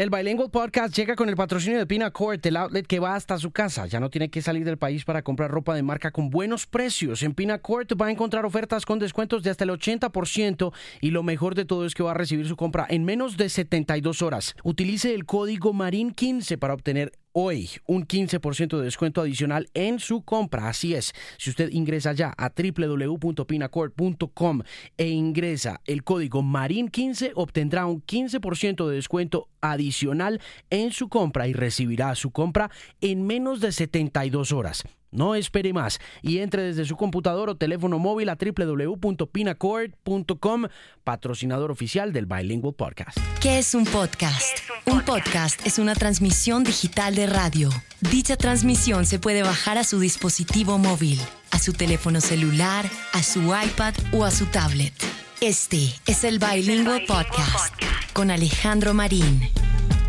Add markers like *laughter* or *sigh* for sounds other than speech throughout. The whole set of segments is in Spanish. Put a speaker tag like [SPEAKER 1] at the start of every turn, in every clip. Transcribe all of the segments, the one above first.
[SPEAKER 1] El Bilingual Podcast llega con el patrocinio de Pinacourt, el outlet que va hasta su casa. Ya no tiene que salir del país para comprar ropa de marca con buenos precios. En Pinacourt va a encontrar ofertas con descuentos de hasta el 80% y lo mejor de todo es que va a recibir su compra en menos de 72 horas. Utilice el código MARIN15 para obtener hoy un 15% de descuento adicional en su compra. Así es, si usted ingresa ya a www.pinacord.com e ingresa el código MARIN15, obtendrá un 15% de descuento adicional en su compra y recibirá su compra en menos de 72 horas. No espere más y entre desde su computador o teléfono móvil a www.pinacord.com, patrocinador oficial del Bilingual Podcast.
[SPEAKER 2] ¿Qué es un podcast? un, podcast? es una transmisión digital de radio. Dicha transmisión se puede bajar a su dispositivo móvil, a su teléfono celular, a su iPad o a su tablet. Este es el Bilingual Podcast con Alejandro Marín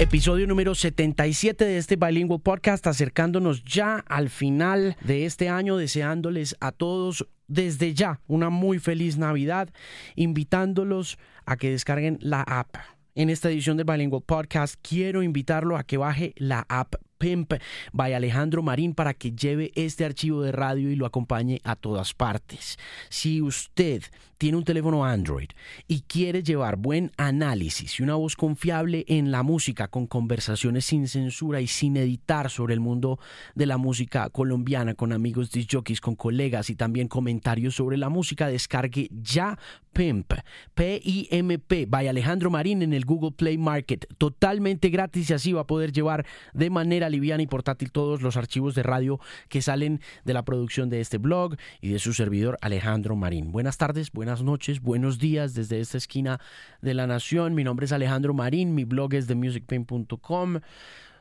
[SPEAKER 1] episodio número 77 de este Bilingual Podcast, acercándonos ya al final de este año, deseándoles a todos desde ya una muy feliz Navidad, invitándolos a que descarguen la app. En esta edición del Bilingual Podcast quiero invitarlo a que baje la app Pimp by Alejandro Marín para que lleve este archivo de radio y lo acompañe a todas partes. Si usted tiene un teléfono Android y quiere llevar buen análisis y una voz confiable en la música con conversaciones sin censura y sin editar sobre el mundo de la música colombiana con amigos jockeys, con colegas y también comentarios sobre la música, descargue ya Pimp, P-I-M-P, by Alejandro Marín en el Google Play Market, totalmente gratis y así va a poder llevar de manera liviana y portátil todos los archivos de radio que salen de la producción de este blog y de su servidor Alejandro Marín. Buenas tardes, buenas buenas noches, buenos días desde esta esquina de la nación. Mi nombre es Alejandro Marín, mi blog es themusicpain.com.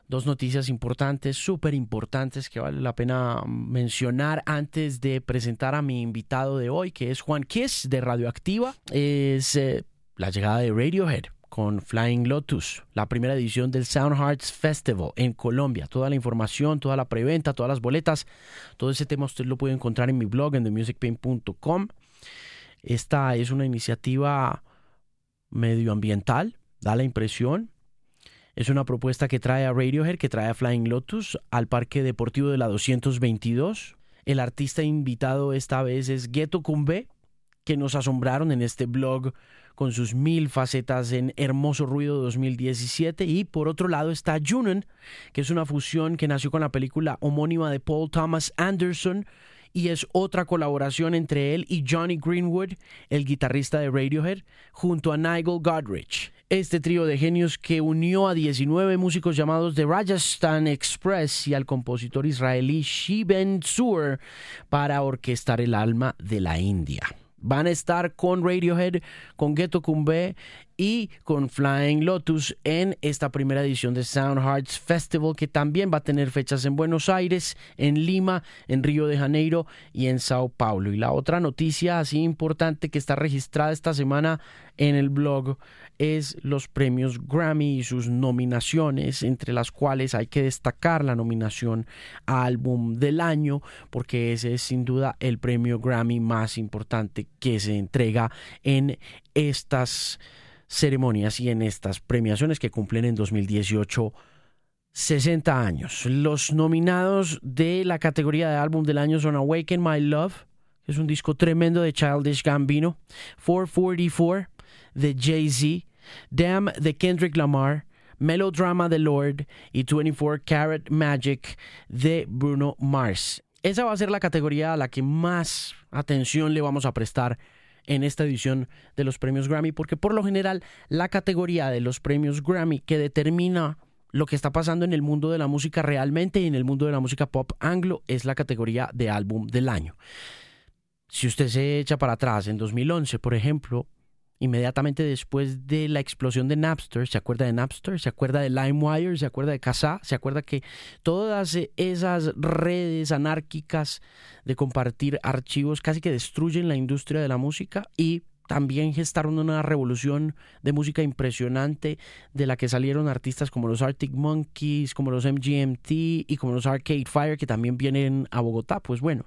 [SPEAKER 1] Dos noticias importantes, súper importantes que vale la pena mencionar antes de presentar a mi invitado de hoy, que es Juan Kiss de Radioactiva. Es eh, la llegada de Radiohead con Flying Lotus, la primera edición del Sound Hearts Festival en Colombia. Toda la información, toda la preventa, todas las boletas, todo ese tema usted lo puede encontrar en mi blog en themusicpain.com. Esta es una iniciativa medioambiental, da la impresión. Es una propuesta que trae a Radiohead, que trae a Flying Lotus al Parque Deportivo de la 222. El artista invitado esta vez es Ghetto Kumbe, que nos asombraron en este blog con sus mil facetas en Hermoso Ruido 2017. Y por otro lado está Junon, que es una fusión que nació con la película homónima de Paul Thomas Anderson, y es otra colaboración entre él y Johnny Greenwood, el guitarrista de Radiohead, junto a Nigel Godrich. Este trío de genios que unió a 19 músicos llamados The Rajasthan Express y al compositor israelí Shiben Sur para orquestar el alma de la India. Van a estar con Radiohead, con Ghetto Kumbe y con Flying Lotus en esta primera edición de Sound Hearts Festival que también va a tener fechas en Buenos Aires, en Lima, en Río de Janeiro y en Sao Paulo. Y la otra noticia así importante que está registrada esta semana en el blog es los premios Grammy y sus nominaciones, entre las cuales hay que destacar la nominación a álbum del año, porque ese es sin duda el premio Grammy más importante que se entrega en estas ceremonias y en estas premiaciones que cumplen en 2018 60 años. Los nominados de la categoría de álbum del año son Awaken My Love, que es un disco tremendo de Childish Gambino, 444 de Jay-Z, Damn de Kendrick Lamar, Melodrama de Lord y 24 Karat Magic de Bruno Mars. Esa va a ser la categoría a la que más atención le vamos a prestar en esta edición de los premios Grammy, porque por lo general la categoría de los premios Grammy que determina lo que está pasando en el mundo de la música realmente y en el mundo de la música pop anglo es la categoría de álbum del año. Si usted se echa para atrás, en 2011, por ejemplo, inmediatamente después de la explosión de Napster, ¿se acuerda de Napster? ¿Se acuerda de LimeWire? ¿Se acuerda de Kazaa? ¿Se acuerda que todas esas redes anárquicas de compartir archivos casi que destruyen la industria de la música y también gestaron una revolución de música impresionante de la que salieron artistas como los Arctic Monkeys, como los MGMT y como los Arcade Fire que también vienen a Bogotá. Pues bueno,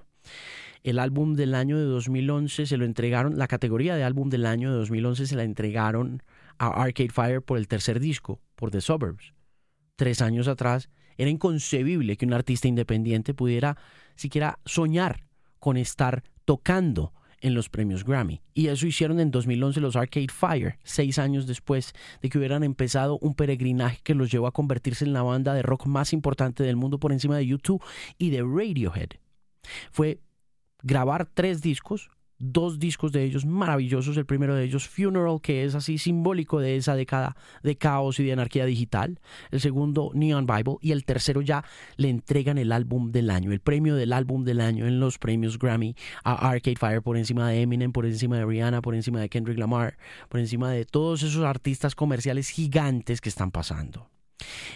[SPEAKER 1] el álbum del año de 2011 se lo entregaron, la categoría de álbum del año de 2011 se la entregaron a Arcade Fire por el tercer disco, por The Suburbs. Tres años atrás era inconcebible que un artista independiente pudiera siquiera soñar con estar tocando en los premios Grammy. Y eso hicieron en 2011 los Arcade Fire, seis años después de que hubieran empezado un peregrinaje que los llevó a convertirse en la banda de rock más importante del mundo por encima de YouTube y de Radiohead. Fue grabar tres discos, dos discos de ellos maravillosos. El primero de ellos, Funeral, que es así simbólico de esa década de caos y de anarquía digital. El segundo, Neon Bible. Y el tercero ya le entregan el álbum del año, el premio del álbum del año en los premios Grammy a Arcade Fire por encima de Eminem, por encima de Rihanna, por encima de Kendrick Lamar, por encima de todos esos artistas comerciales gigantes que están pasando.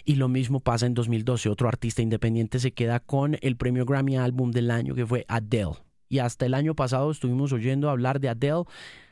[SPEAKER 1] Y lo mismo pasa en 2012. Otro artista independiente se queda con el premio Grammy Álbum del año que fue Adele y hasta el año pasado estuvimos oyendo hablar de Adele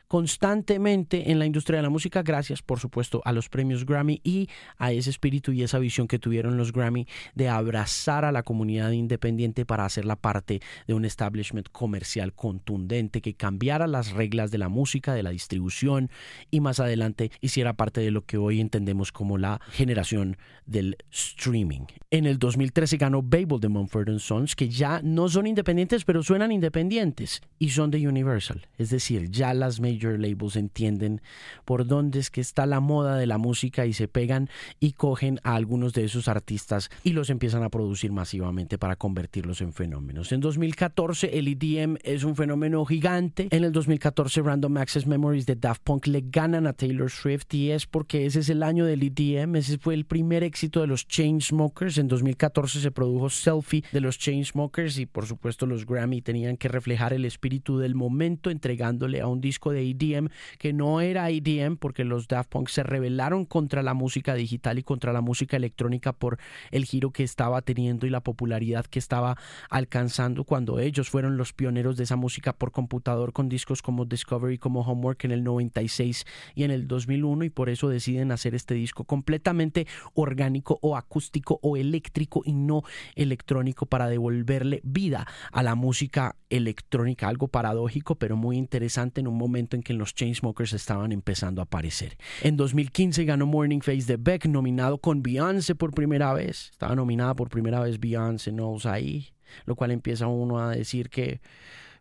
[SPEAKER 1] constantemente en la industria de la música, gracias por supuesto a los premios Grammy y a ese espíritu y esa visión que tuvieron los Grammy de abrazar a la comunidad independiente para hacerla parte de un establishment comercial contundente que cambiara las reglas de la música, de la distribución y más adelante hiciera parte de lo que hoy entendemos como la generación del streaming. En el 2013 ganó Babel de Mumford Sons, que ya no son independientes, pero suenan independientes y son de Universal, es decir, ya las labels entienden por dónde es que está la moda de la música y se pegan y cogen a algunos de esos artistas y los empiezan a producir masivamente para convertirlos en fenómenos. En 2014 el EDM es un fenómeno gigante. En el 2014 Random Access Memories de Daft Punk le ganan a Taylor Swift y es porque ese es el año del EDM, ese fue el primer éxito de los Chainsmokers. En 2014 se produjo Selfie de los Chainsmokers y por supuesto los Grammy tenían que reflejar el espíritu del momento entregándole a un disco de EDM, que no era EDM porque los Daft Punk se rebelaron contra la música digital y contra la música electrónica por el giro que estaba teniendo y la popularidad que estaba alcanzando cuando ellos fueron los pioneros de esa música por computador con discos como Discovery, como Homework en el 96 y en el 2001 y por eso deciden hacer este disco completamente orgánico o acústico o eléctrico y no electrónico para devolverle vida a la música electrónica, algo paradójico pero muy interesante en un momento en que los Chainsmokers estaban empezando a aparecer. En 2015 ganó Morning Face de Beck, nominado con Beyoncé por primera vez. Estaba nominada por primera vez Beyoncé Knowles ahí, lo cual empieza uno a decir que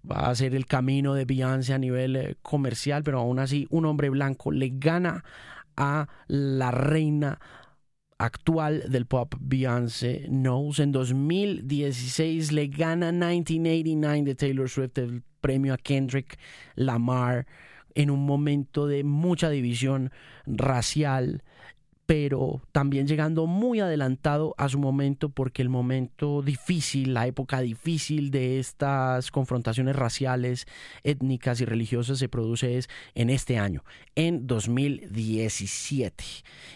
[SPEAKER 1] va a ser el camino de Beyoncé a nivel eh, comercial, pero aún así un hombre blanco le gana a la reina actual del pop Beyoncé Knowles. En 2016 le gana 1989 de Taylor Swift el premio a Kendrick Lamar en un momento de mucha división racial pero también llegando muy adelantado a su momento porque el momento difícil, la época difícil de estas confrontaciones raciales, étnicas y religiosas se produce es en este año, en 2017.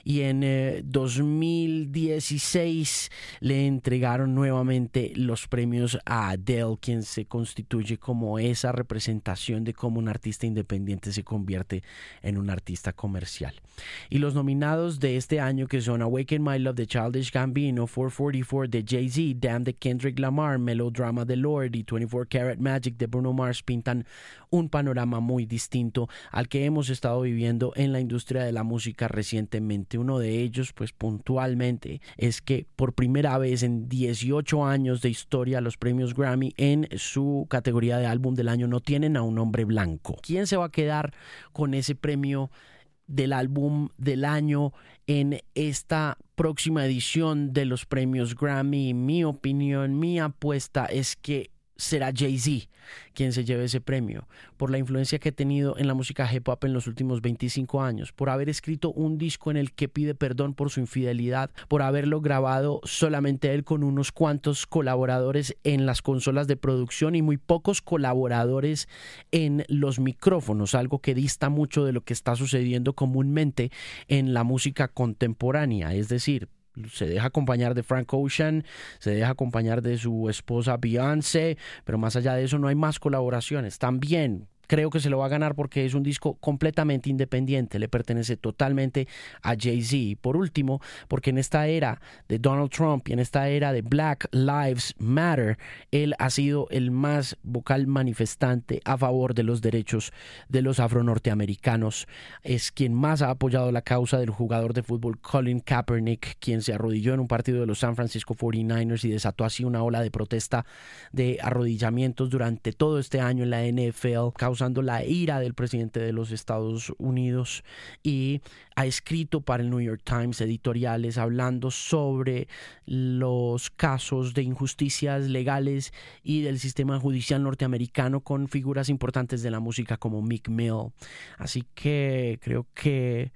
[SPEAKER 1] Y en 2016 eh, le entregaron nuevamente los premios a Adele, quien se constituye como esa representación de cómo un artista independiente se convierte en un artista comercial. Y los nominados de este año que son Awaken My Love de Childish Gambino, 444 de Jay-Z, Damn de Kendrick Lamar, Melodrama de Lord y 24 Karat Magic de Bruno Mars pintan un panorama muy distinto al que hemos estado viviendo en la industria de la música recientemente. Uno de ellos, pues puntualmente, es que por primera vez en 18 años de historia los premios Grammy en su categoría de álbum del año no tienen a un hombre blanco. ¿Quién se va a quedar con ese premio? Del álbum del año en esta próxima edición de los premios Grammy. Mi opinión, mi apuesta es que será Jay-Z quien se lleve ese premio, por la influencia que ha tenido en la música hip hop en los últimos 25 años, por haber escrito un disco en el que pide perdón por su infidelidad, por haberlo grabado solamente él con unos cuantos colaboradores en las consolas de producción y muy pocos colaboradores en los micrófonos, algo que dista mucho de lo que está sucediendo comúnmente en la música contemporánea, es decir, se deja acompañar de Frank Ocean, se deja acompañar de su esposa Beyoncé, pero más allá de eso no hay más colaboraciones. También creo que se lo va a ganar porque es un disco completamente independiente, le pertenece totalmente a Jay-Z. Por último, porque en esta era de Donald Trump y en esta era de Black Lives Matter, él ha sido el más vocal manifestante a favor de los derechos de los afro-norteamericanos. Es quien más ha apoyado la causa del jugador de fútbol Colin Kaepernick, quien se arrodilló en un partido de los San Francisco 49ers y desató así una ola de protesta de arrodillamientos durante todo este año en la NFL, la ira del presidente de los Estados Unidos y ha escrito para el New York Times editoriales hablando sobre los casos de injusticias legales y del sistema judicial norteamericano con figuras importantes de la música como Mick Mill. Así que creo que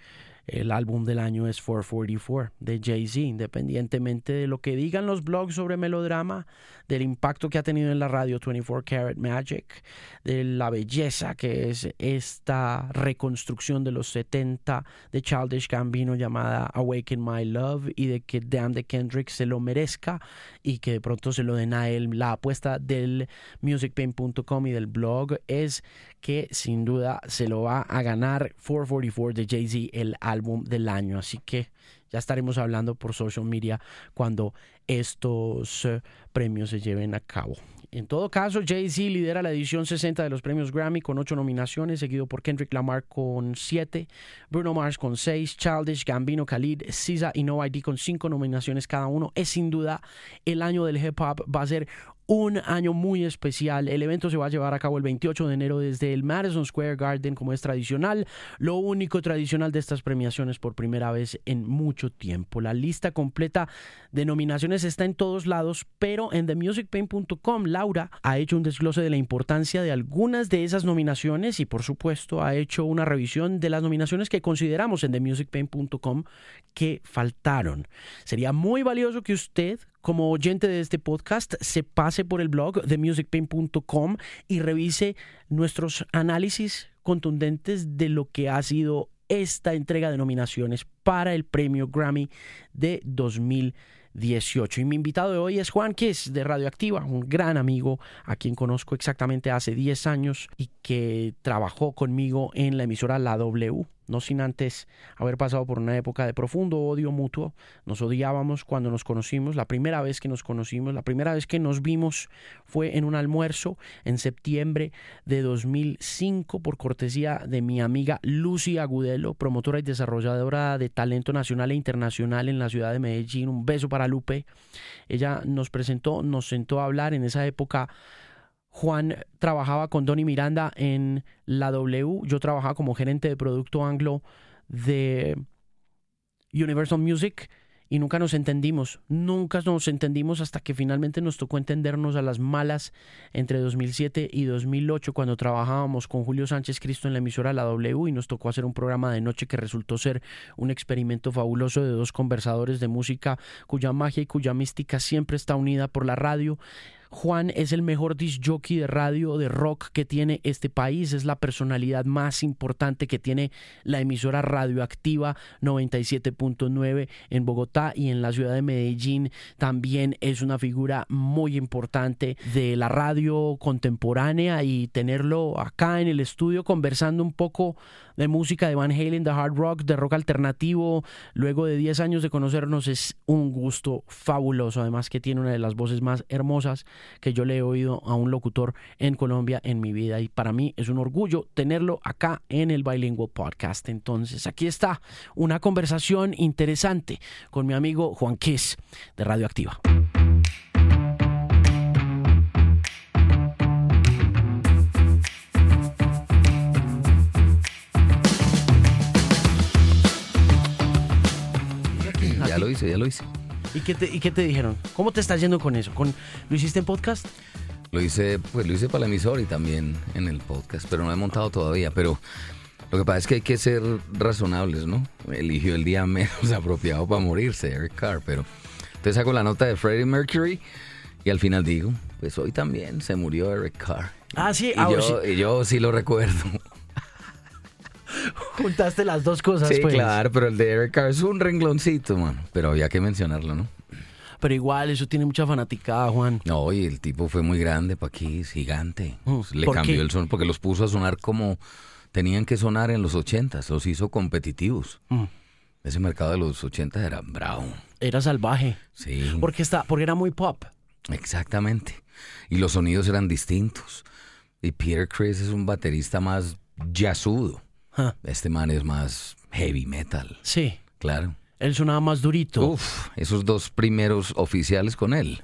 [SPEAKER 1] el álbum del año es 444 de Jay-Z, independientemente de lo que digan los blogs sobre melodrama, del impacto que ha tenido en la radio 24 Karat Magic, de la belleza que es esta reconstrucción de los 70 de Childish Gambino llamada Awaken My Love y de que Damn de Kendrick se lo merezca y que de pronto se lo den a él. La apuesta del musicpain.com y del blog es que sin duda se lo va a ganar 444 de Jay-Z, el álbum del año. Así que ya estaremos hablando por social media cuando estos eh, premios se lleven a cabo. En todo caso, Jay-Z lidera la edición 60 de los premios Grammy con 8 nominaciones, seguido por Kendrick Lamar con 7, Bruno Mars con 6, Childish, Gambino, Khalid, SZA y No ID con 5 nominaciones cada uno. Es sin duda el año del hip hop, va a ser un año muy especial. El evento se va a llevar a cabo el 28 de enero desde el Madison Square Garden como es tradicional. Lo único tradicional de estas premiaciones por primera vez en mucho tiempo. La lista completa de nominaciones está en todos lados, pero en themusicpain.com Laura ha hecho un desglose de la importancia de algunas de esas nominaciones y por supuesto ha hecho una revisión de las nominaciones que consideramos en themusicpain.com que faltaron. Sería muy valioso que usted como oyente de este podcast, se pase por el blog de musicpain.com y revise nuestros análisis contundentes de lo que ha sido esta entrega de nominaciones para el premio Grammy de 2018. Y mi invitado de hoy es Juan Kiss de Radioactiva, un gran amigo a quien conozco exactamente hace 10 años y que trabajó conmigo en la emisora La W no sin antes haber pasado por una época de profundo odio mutuo. Nos odiábamos cuando nos conocimos, la primera vez que nos conocimos, la primera vez que nos vimos fue en un almuerzo en septiembre de 2005 por cortesía de mi amiga Lucy Agudelo, promotora y desarrolladora de talento nacional e internacional en la ciudad de Medellín. Un beso para Lupe. Ella nos presentó, nos sentó a hablar en esa época Juan trabajaba con Donny Miranda en la W. Yo trabajaba como gerente de producto anglo de Universal Music y nunca nos entendimos. Nunca nos entendimos hasta que finalmente nos tocó entendernos a las malas entre 2007 y 2008 cuando trabajábamos con Julio Sánchez Cristo en la emisora La W y nos tocó hacer un programa de noche que resultó ser un experimento fabuloso de dos conversadores de música cuya magia y cuya mística siempre está unida por la radio Juan es el mejor disc jockey de radio de rock que tiene este país, es la personalidad más importante que tiene la emisora radioactiva 97.9 en Bogotá y en la ciudad de Medellín también es una figura muy importante de la radio contemporánea y tenerlo acá en el estudio conversando un poco de música de Van Halen, de hard rock, de rock alternativo, luego de 10 años de conocernos es un gusto fabuloso, además que tiene una de las voces más hermosas que yo le he oído a un locutor en Colombia en mi vida y para mí es un orgullo tenerlo acá en el Bilingual Podcast. Entonces, aquí está una conversación interesante con mi amigo Juan Kiss de Radioactiva.
[SPEAKER 3] Lo hice, ya lo hice.
[SPEAKER 1] ¿Y qué, te, ¿Y qué te dijeron? ¿Cómo te estás yendo con eso? ¿Con, ¿Lo hiciste en podcast?
[SPEAKER 3] Lo hice, pues lo hice para la emisora y también en el podcast, pero no he montado todavía. Pero lo que pasa es que hay que ser razonables, ¿no? Eligió el día menos *laughs* apropiado para morirse, Eric Carr, pero entonces hago la nota de Freddie Mercury y al final digo, pues hoy también se murió Eric Carr.
[SPEAKER 1] Ah, sí,
[SPEAKER 3] y,
[SPEAKER 1] ah,
[SPEAKER 3] yo,
[SPEAKER 1] sí.
[SPEAKER 3] y yo sí lo recuerdo. *laughs* *laughs*
[SPEAKER 1] Juntaste las dos cosas,
[SPEAKER 3] Sí,
[SPEAKER 1] pues.
[SPEAKER 3] claro, pero el de Eric Carr es un rengloncito, mano. Pero había que mencionarlo, ¿no?
[SPEAKER 1] pero igual eso tiene mucha fanaticada, Juan.
[SPEAKER 3] No, y el tipo fue muy grande para aquí, es gigante.
[SPEAKER 1] Mm,
[SPEAKER 3] Le
[SPEAKER 1] ¿por
[SPEAKER 3] cambió
[SPEAKER 1] qué?
[SPEAKER 3] el son porque los puso a sonar como tenían que sonar en los ochentas, los hizo competitivos.
[SPEAKER 1] Mm.
[SPEAKER 3] Ese mercado de los ochentas era bravo.
[SPEAKER 1] Era salvaje.
[SPEAKER 3] Sí.
[SPEAKER 1] Porque, está, porque era muy pop.
[SPEAKER 3] Exactamente. Y los sonidos eran distintos. Y Peter Chris es un baterista más jazzudo. Este man es más heavy metal.
[SPEAKER 1] Sí,
[SPEAKER 3] Claro.
[SPEAKER 1] él sonaba más durito.
[SPEAKER 3] Uf, esos dos primeros oficiales con él.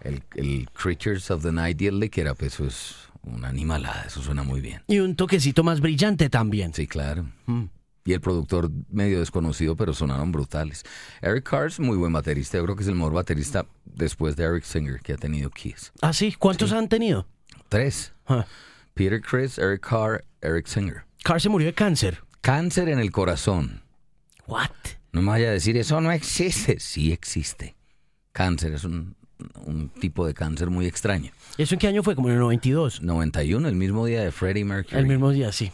[SPEAKER 3] El, el Creatures of the Night y el Up, eso es una animalada, eso suena muy bien.
[SPEAKER 1] Y un toquecito más brillante también.
[SPEAKER 3] Sí, claro.
[SPEAKER 1] Mm.
[SPEAKER 3] Y el productor medio desconocido, pero sonaron brutales. Eric Carr es muy buen baterista, yo creo que es el mejor baterista después de Eric Singer que ha tenido Kiss.
[SPEAKER 1] ¿Ah, sí? ¿Cuántos han tenido?
[SPEAKER 3] Tres. Peter Chris, Eric Carr, Eric Singer.
[SPEAKER 1] Carr se murió de cáncer.
[SPEAKER 3] Cáncer en el corazón.
[SPEAKER 1] What?
[SPEAKER 3] No me vaya a decir, eso no existe. Sí existe. Cáncer es un, un tipo de cáncer muy extraño.
[SPEAKER 1] ¿Eso en qué año fue? Como en el 92.
[SPEAKER 3] 91, el mismo día de Freddie Mercury.
[SPEAKER 1] El mismo día, sí.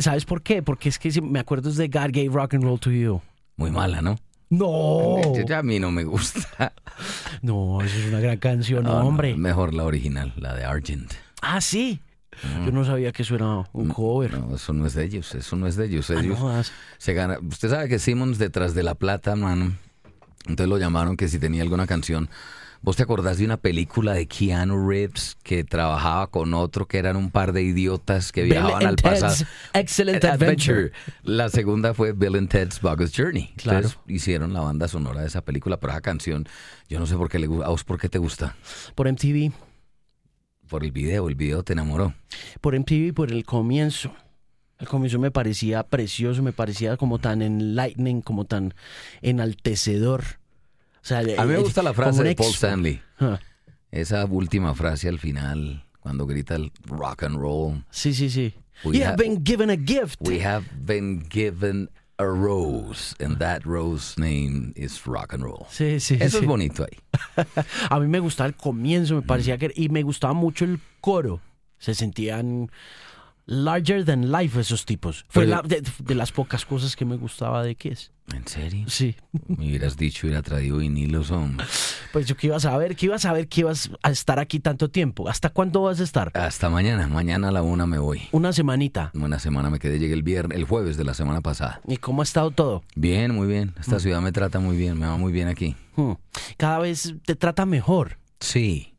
[SPEAKER 1] ¿Sabes por qué? Porque es que si me acuerdo de God Gave Rock and Roll to You.
[SPEAKER 3] Muy mala, ¿no?
[SPEAKER 1] No.
[SPEAKER 3] Ya a mí no me gusta.
[SPEAKER 1] No, eso es una gran canción, no, hombre.
[SPEAKER 3] Mejor la original, la de Argent.
[SPEAKER 1] Ah, sí. Yo no sabía que eso era un cover.
[SPEAKER 3] No, eso no es de ellos, eso no es de ellos.
[SPEAKER 1] Ah, no
[SPEAKER 3] Ellos se gana. Usted sabe que Simmons detrás de la plata, mano. Entonces lo llamaron que si tenía alguna canción. ¿Vos te acordás de una película de Keanu Reeves que trabajaba con otro que eran un par de idiotas que viajaban al pasado?
[SPEAKER 1] Excellent Adventure.
[SPEAKER 3] La segunda fue Bill and Ted's Bogus Journey.
[SPEAKER 1] Claro.
[SPEAKER 3] Entonces hicieron la banda sonora de esa película, pero esa canción, yo no sé por qué le gusta. ¿A vos por qué te gusta?
[SPEAKER 1] Por MTV.
[SPEAKER 3] Por el video, el video te enamoró.
[SPEAKER 1] Por MTV, por el comienzo. El comienzo me parecía precioso, me parecía como tan enlightening, como tan enaltecedor. O sea,
[SPEAKER 3] A mí me gusta la frase de Paul. Stanley.
[SPEAKER 1] Ah,
[SPEAKER 3] Esa última frase al final, cuando grita el rock and roll.
[SPEAKER 1] Sí, sí, sí.
[SPEAKER 3] We
[SPEAKER 1] have- been given a gift.
[SPEAKER 3] We have been given a rose, and that rose name is rock and roll.
[SPEAKER 1] Sí, sí,
[SPEAKER 3] Eso
[SPEAKER 1] sí.
[SPEAKER 3] es bonito ahí. *laughs*
[SPEAKER 1] A mí me gustaba el comienzo, me parecía que... Y me gustaba mucho el coro. Se sentían larger than life esos tipos. Fue
[SPEAKER 3] Pero-
[SPEAKER 1] la- de, de las pocas cosas que me gustaba de Kiss.
[SPEAKER 3] ¿En serio?
[SPEAKER 1] Sí.
[SPEAKER 3] Me hubieras dicho, hubiera traído vinilos, hombre.
[SPEAKER 1] Pues yo que iba a saber, que iba a saber que ibas a estar aquí tanto tiempo. ¿Hasta cuándo vas a estar?
[SPEAKER 3] Hasta mañana. Mañana a la una me voy.
[SPEAKER 1] Una semanita.
[SPEAKER 3] Una semana me quedé, llegué el viernes, el jueves de la semana pasada.
[SPEAKER 1] ¿Y cómo ha estado todo?
[SPEAKER 3] Bien, muy bien. Esta ciudad me trata muy bien, me va muy bien aquí.
[SPEAKER 1] Hmm. Cada vez te trata mejor.
[SPEAKER 3] Sí.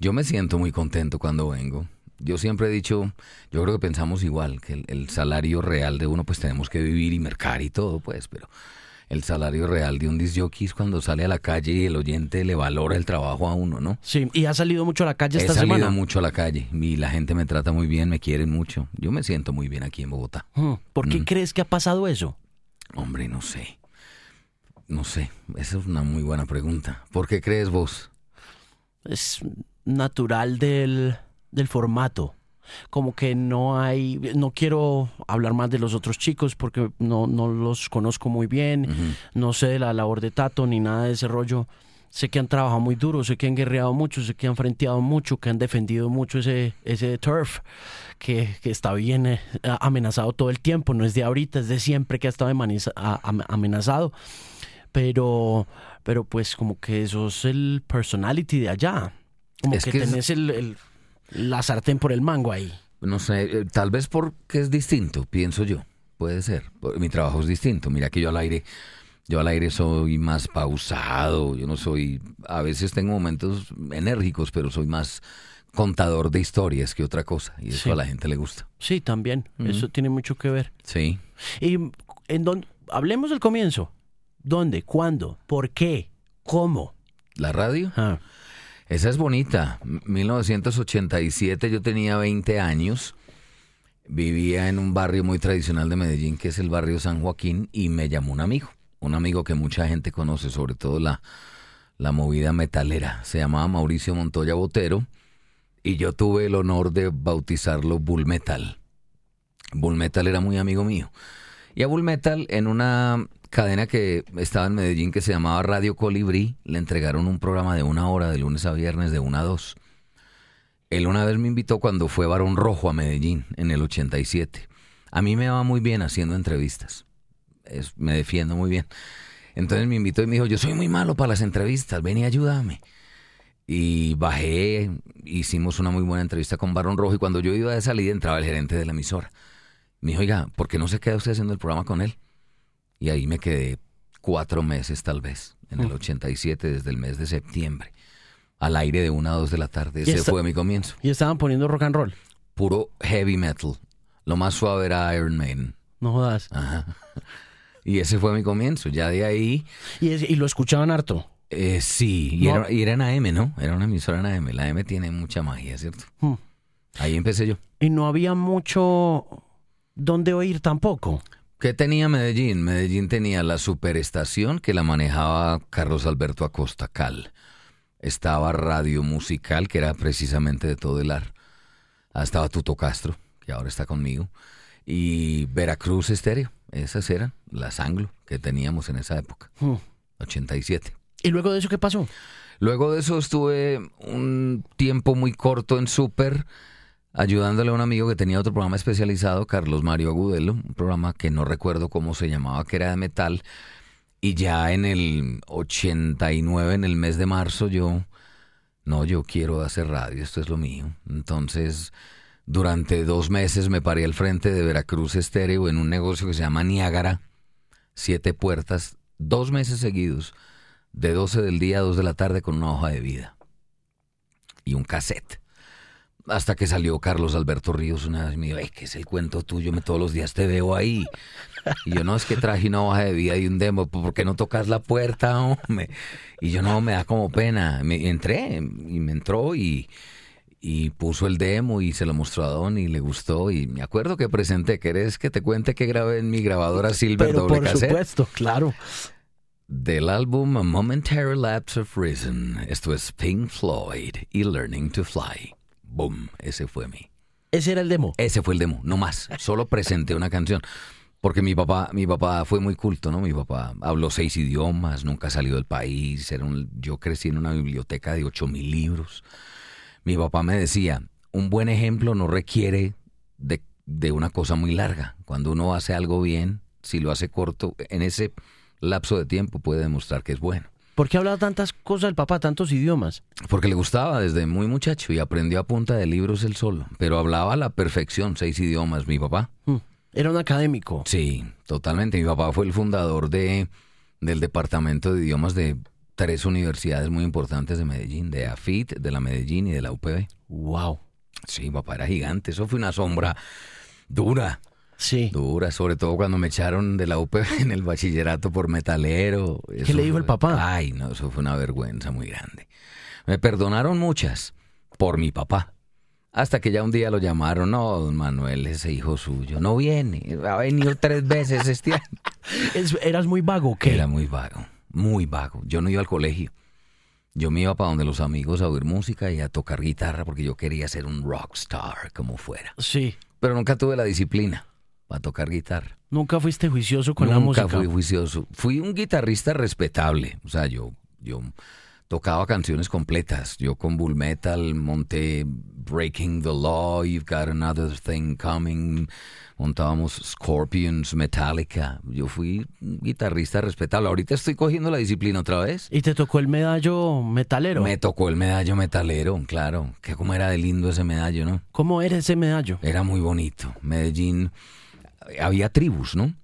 [SPEAKER 3] Yo me siento muy contento cuando vengo. Yo siempre he dicho, yo creo que pensamos igual, que el, el salario real de uno, pues tenemos que vivir y mercar y todo, pues, pero el salario real de un disjockey es cuando sale a la calle y el oyente le valora el trabajo a uno, ¿no?
[SPEAKER 1] Sí. ¿Y has salido mucho a la calle
[SPEAKER 3] He
[SPEAKER 1] esta
[SPEAKER 3] salido
[SPEAKER 1] semana?
[SPEAKER 3] mucho a la calle y la gente me trata muy bien, me quieren mucho. Yo me siento muy bien aquí en Bogotá.
[SPEAKER 1] Hmm. ¿Por qué
[SPEAKER 3] Mm.
[SPEAKER 1] crees que ha pasado eso?
[SPEAKER 3] Hombre, no sé. No sé, esa es una muy buena pregunta. ¿Por qué crees vos?
[SPEAKER 1] Es natural del, del formato. Como que no hay, no quiero hablar más de los otros chicos porque no, no los conozco muy bien, no sé de la labor de Tato ni nada de ese rollo. Sé que han trabajado muy duro, sé que han guerreado mucho, sé que han frenteado mucho, que han defendido mucho ese, ese turf, que, que está bien eh, amenazado todo el tiempo, no es de ahorita, es de siempre que ha estado amenazado. Pero, pero pues como que eso es el personality de allá. Como
[SPEAKER 3] Es
[SPEAKER 1] que, tenés el, el- la sartén por el mango ahí.
[SPEAKER 3] No sé, eh, tal vez porque es distinto, pienso yo. Puede ser. Mi trabajo es distinto. Mira que yo al aire, yo al aire soy más pausado. Yo no soy, a veces tengo momentos enérgicos, pero soy más contador de historias que otra cosa. Y eso
[SPEAKER 1] Sí.
[SPEAKER 3] a la gente le gusta.
[SPEAKER 1] Sí, también. Eso tiene mucho que ver.
[SPEAKER 3] Sí.
[SPEAKER 1] Y en don, hablemos del comienzo. ¿Dónde? ¿Cuándo? ¿Por qué? ¿Cómo?
[SPEAKER 3] La radio,
[SPEAKER 1] Ah,
[SPEAKER 3] esa es bonita. M- 1987 yo tenía 20 años. Vivía en un barrio muy tradicional de Medellín, que es el barrio San Joaquín, y me llamó un amigo. Un amigo que mucha gente conoce, sobre todo la, la movida metalera. Se llamaba Mauricio Montoya Botero, y yo tuve el honor de bautizarlo Bull Metal. Bull Metal era muy amigo mío. Y a Bull Metal, en una cadena que estaba en Medellín que se llamaba Radio Colibrí, le entregaron un programa de una hora, de lunes a viernes, de una a dos. Él una vez me invitó cuando fue Barón Rojo a Medellín, en el 87. A mí me va muy bien haciendo entrevistas. Es- me defiendo muy bien. Entonces me invitó y me dijo, yo soy muy malo para las entrevistas, ven y ayúdame. Y bajé, hicimos una muy buena entrevista con Barón Rojo y cuando yo iba de salida entraba el gerente de la emisora. Me dijo, oiga, ¿por qué no se queda usted haciendo el programa con él? Y ahí me quedé cuatro meses tal vez, en el 87, desde el mes de septiembre, al aire de una a dos de la tarde. Ese fue mi comienzo.
[SPEAKER 1] Y estaban poniendo rock and roll.
[SPEAKER 3] Puro heavy metal. Lo más suave era Iron Maiden.
[SPEAKER 1] No jodas.
[SPEAKER 3] Ajá. Y ese fue mi comienzo. Ya de ahí,
[SPEAKER 1] Y, es- y lo escuchaban harto.
[SPEAKER 3] eh, sí, y,
[SPEAKER 1] No.
[SPEAKER 3] era, y era en AM, ¿no? Era una emisora en AM. La AM tiene mucha magia, ¿cierto?
[SPEAKER 1] Hmm.
[SPEAKER 3] Ahí empecé yo.
[SPEAKER 1] Y no había mucho dónde oír tampoco.
[SPEAKER 3] ¿Qué tenía Medellín? Medellín tenía la superestación que la manejaba Carlos Alberto Acosta Cal. Estaba Radio Musical, que era precisamente de todo el ar. Ah, Estaba Tuto Castro, que ahora está conmigo. Y Veracruz Estéreo. Esas eran las anglo que teníamos en esa época,
[SPEAKER 1] Hmm.
[SPEAKER 3] 87.
[SPEAKER 1] ¿Y luego de eso qué pasó?
[SPEAKER 3] Luego de eso estuve un tiempo muy corto en Super, ayudándole a un amigo que tenía otro programa especializado, Carlos Mario Agudelo, un programa que no recuerdo cómo se llamaba, que era de metal. Y ya en el 89, en el mes de marzo, yo, no, yo quiero hacer radio, esto es lo mío. Entonces, durante dos meses me paré al frente de Veracruz Estéreo en un negocio que se llama Niágara, siete puertas, dos meses seguidos de 12 del día a 2 de la tarde con una hoja de vida y un cassette. Hasta que salió Carlos Alberto Ríos una vez y me dijo, "Ey, ¿qué es el cuento tuyo? Me todos los días te veo ahí. Y yo, no, es que traje una hoja de vida y un demo, ¿por qué no tocas la puerta, hombre? Y yo, no, me da como pena. Me entré y me entró y, y puso el demo y se lo mostró a Don y le gustó. Y me acuerdo que presenté, ¿querés que te cuente que grabé en mi grabadora Silver
[SPEAKER 1] Pero por
[SPEAKER 3] cassette?
[SPEAKER 1] supuesto, claro.
[SPEAKER 3] Del álbum A Momentary Lapse of Reason, esto es Pink Floyd y Learning to Fly. Boom, ese fue mi.
[SPEAKER 1] Ese era el demo.
[SPEAKER 3] Ese fue el demo, no más. *laughs* Solo presenté una canción. Porque mi papá, mi papá fue muy culto, ¿no? Mi papá habló seis idiomas, nunca salió del país. Era un- yo crecí en una biblioteca de ocho mil libros. Mi papá me decía, un buen ejemplo no requiere de, de una cosa muy larga. Cuando uno hace algo bien, si lo hace corto, en ese lapso de tiempo puede demostrar que es bueno.
[SPEAKER 1] ¿Por qué hablaba tantas cosas el papá, tantos idiomas?
[SPEAKER 3] Porque le gustaba desde muy muchacho y aprendió a punta de libros él solo. Pero hablaba a la perfección seis idiomas, mi papá.
[SPEAKER 1] Hmm. Era un académico.
[SPEAKER 3] Sí, totalmente. Mi papá fue el fundador de, del departamento de idiomas de tres universidades muy importantes de Medellín, de AFIT, de la Medellín y de la UPB.
[SPEAKER 1] Wow.
[SPEAKER 3] Sí, mi papá era gigante. Eso fue una sombra dura,
[SPEAKER 1] Sí.
[SPEAKER 3] dura, sobre todo cuando me echaron de la UPB en el bachillerato por metalero. Eso
[SPEAKER 1] le dijo el papá?
[SPEAKER 3] Ay, no, eso fue una vergüenza muy grande. Me perdonaron muchas por mi papá. Hasta que ya un día lo llamaron, no, don Manuel, ese hijo suyo, no viene, ha venido tres veces este año. *laughs*
[SPEAKER 1] ¿Eras muy vago o qué?
[SPEAKER 3] Era muy vago, muy vago. Yo no iba al colegio. Yo me iba para donde los amigos a oír música y a tocar guitarra porque yo quería ser un rockstar como fuera.
[SPEAKER 1] Sí.
[SPEAKER 3] Pero nunca tuve la disciplina para tocar guitarra.
[SPEAKER 1] Nunca fuiste juicioso con la
[SPEAKER 3] nunca
[SPEAKER 1] música.
[SPEAKER 3] fui juicioso. Fui un guitarrista respetable. O sea, yo, yo tocaba canciones completas. Yo con Bull Metal monté Breaking the Law, You've Got Another Thing Coming. Montábamos Scorpions, Metallica. Yo fui un guitarrista respetable. Ahorita estoy cogiendo la disciplina otra vez.
[SPEAKER 1] Y te tocó el medallo metalero.
[SPEAKER 3] Me tocó el medallo metalero, claro. Que como era de lindo ese medallo, ¿no?
[SPEAKER 1] ¿Cómo era ese medallo?
[SPEAKER 3] Era muy bonito. Medellín, había tribus, ¿no?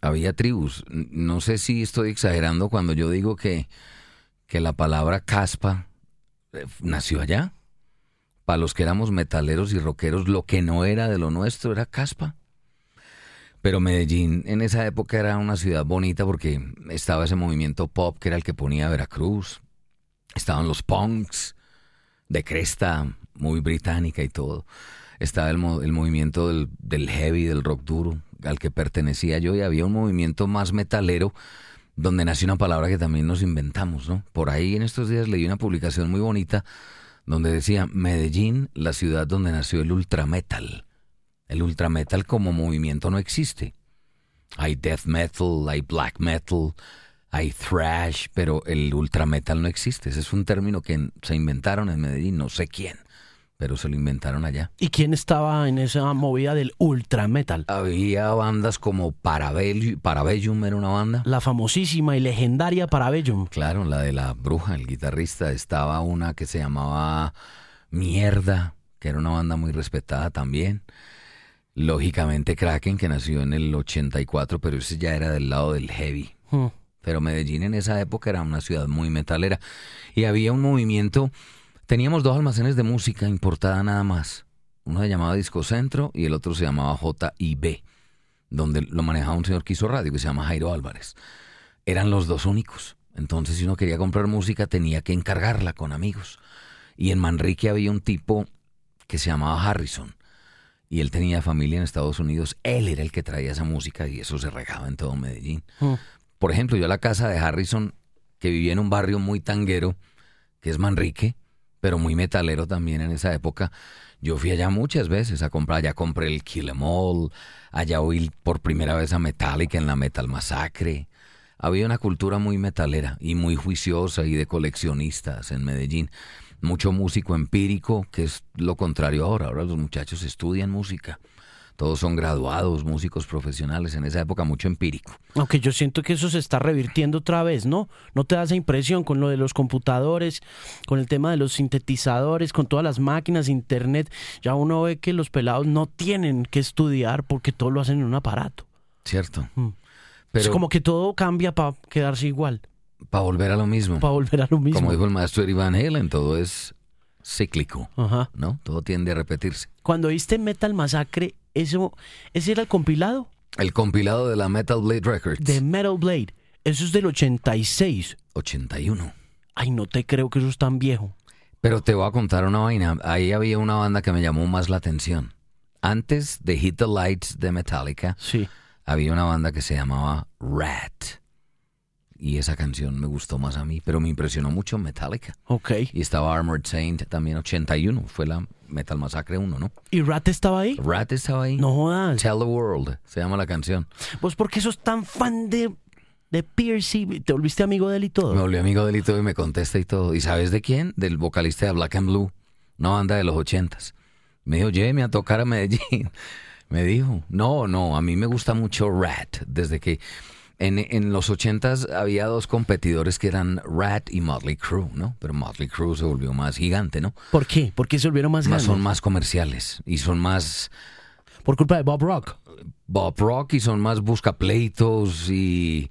[SPEAKER 3] Había tribus. No sé si estoy exagerando cuando yo digo que, que la palabra caspa eh, nació allá. Para los que éramos metaleros y rockeros, lo que no era de lo nuestro era caspa. Pero Medellín en esa época era una ciudad bonita porque estaba ese movimiento pop que era el que ponía Veracruz. Estaban los punks de cresta, muy británica y todo. Estaba el, el movimiento del, del heavy, del rock duro, al que pertenecía yo, y había un movimiento más metalero donde nació una palabra que también nos inventamos, ¿no? Por ahí en estos días leí una publicación muy bonita donde decía Medellín, la ciudad donde nació el ultrametal. El ultrametal como movimiento no existe. Hay death metal, hay black metal, hay thrash, pero el ultrametal no existe. Ese es un término que se inventaron en Medellín, no sé quién, pero se lo inventaron allá.
[SPEAKER 1] ¿Y quién estaba en esa movida del ultra metal?
[SPEAKER 3] Había bandas como Parabellum, Parabellum era una banda.
[SPEAKER 1] La famosísima y legendaria Parabellum.
[SPEAKER 3] Claro, la de la bruja, el guitarrista. Estaba una que se llamaba Mierda, que era una banda muy respetada también. Lógicamente Kraken, que nació en el 84, pero ese ya era del lado del heavy.
[SPEAKER 1] Hmm.
[SPEAKER 3] Pero Medellín en esa época era una ciudad muy metalera. Y había un movimiento Teníamos dos almacenes de música importada nada más. Uno se llamaba Disco Centro y el otro se llamaba JIB, donde lo manejaba un señor que hizo radio que se llama Jairo Álvarez. Eran los dos únicos. Entonces, si uno quería comprar música, tenía que encargarla con amigos. Y en Manrique había un tipo que se llamaba Harrison. Y él tenía familia en Estados Unidos. Él era el que traía esa música y eso se regaba en todo Medellín.
[SPEAKER 1] Hmm.
[SPEAKER 3] Por ejemplo, yo a la casa de Harrison, que vivía en un barrio muy tanguero, que es Manrique, pero muy metalero también en esa época. Yo fui allá muchas veces a comprar, allá compré el Kill Em All, allá oí por primera vez a Metallica en la Metal Masacre. Había una cultura muy metalera y muy juiciosa y de coleccionistas en Medellín. Mucho músico empírico, que es lo contrario ahora. Ahora los muchachos estudian música todos son graduados, músicos profesionales, en esa época mucho empírico.
[SPEAKER 1] Aunque yo siento que eso se está revirtiendo otra vez, ¿no? ¿No te da esa impresión con lo de los computadores, con el tema de los sintetizadores, con todas las máquinas, internet? Ya uno ve que los pelados no tienen que estudiar porque todo lo hacen en un aparato.
[SPEAKER 3] Cierto.
[SPEAKER 1] Mm.
[SPEAKER 3] Pero
[SPEAKER 1] es como que todo cambia para quedarse igual,
[SPEAKER 3] para volver a lo mismo.
[SPEAKER 1] para volver a lo mismo.
[SPEAKER 3] Como dijo el maestro Eddie Van Halen, todo es cíclico,
[SPEAKER 1] Ajá.
[SPEAKER 3] ¿no? Todo tiende a repetirse.
[SPEAKER 1] Cuando viste Metal Masacre, eso, ¿ese era el compilado?
[SPEAKER 3] El compilado de la Metal Blade Records.
[SPEAKER 1] De Metal Blade. Eso es del 86.
[SPEAKER 3] 81.
[SPEAKER 1] Ay, no te creo que eso es tan viejo.
[SPEAKER 3] Pero te voy a contar una vaina. Ahí había una banda que me llamó más la atención. Antes de Hit the Lights de Metallica,
[SPEAKER 1] Sí.
[SPEAKER 3] había una banda que se llamaba Rat. Y esa canción me gustó más a mí, pero me impresionó mucho Metallica.
[SPEAKER 1] Ok.
[SPEAKER 3] Y estaba Armored Saint también 81, fue la Metal Masacre 1, ¿no?
[SPEAKER 1] ¿Y Rat estaba ahí?
[SPEAKER 3] Rat estaba ahí.
[SPEAKER 1] No jodas.
[SPEAKER 3] Tell the World, se llama la canción.
[SPEAKER 1] Pues porque sos tan fan de, de Piercy. ¿Te volviste amigo de él y todo?
[SPEAKER 3] Me volví amigo del Lito y me contesta y todo. ¿Y sabes de quién? Del vocalista de Black and Blue, una banda de los ochentas. Me dijo, lléveme a tocar a Medellín. *laughs* Me dijo, no, no, a mí me gusta mucho Rat. Desde que en, en los ochentas había dos competidores que eran Rat y Motley Crue, ¿no? Pero Motley Crue se volvió más gigante, ¿no?
[SPEAKER 1] ¿Por qué? ¿Por qué se volvieron más
[SPEAKER 3] Más,
[SPEAKER 1] grandes?
[SPEAKER 3] son más comerciales y son más
[SPEAKER 1] Por culpa de Bob Rock.
[SPEAKER 3] Bob Rock y son más buscapleitos y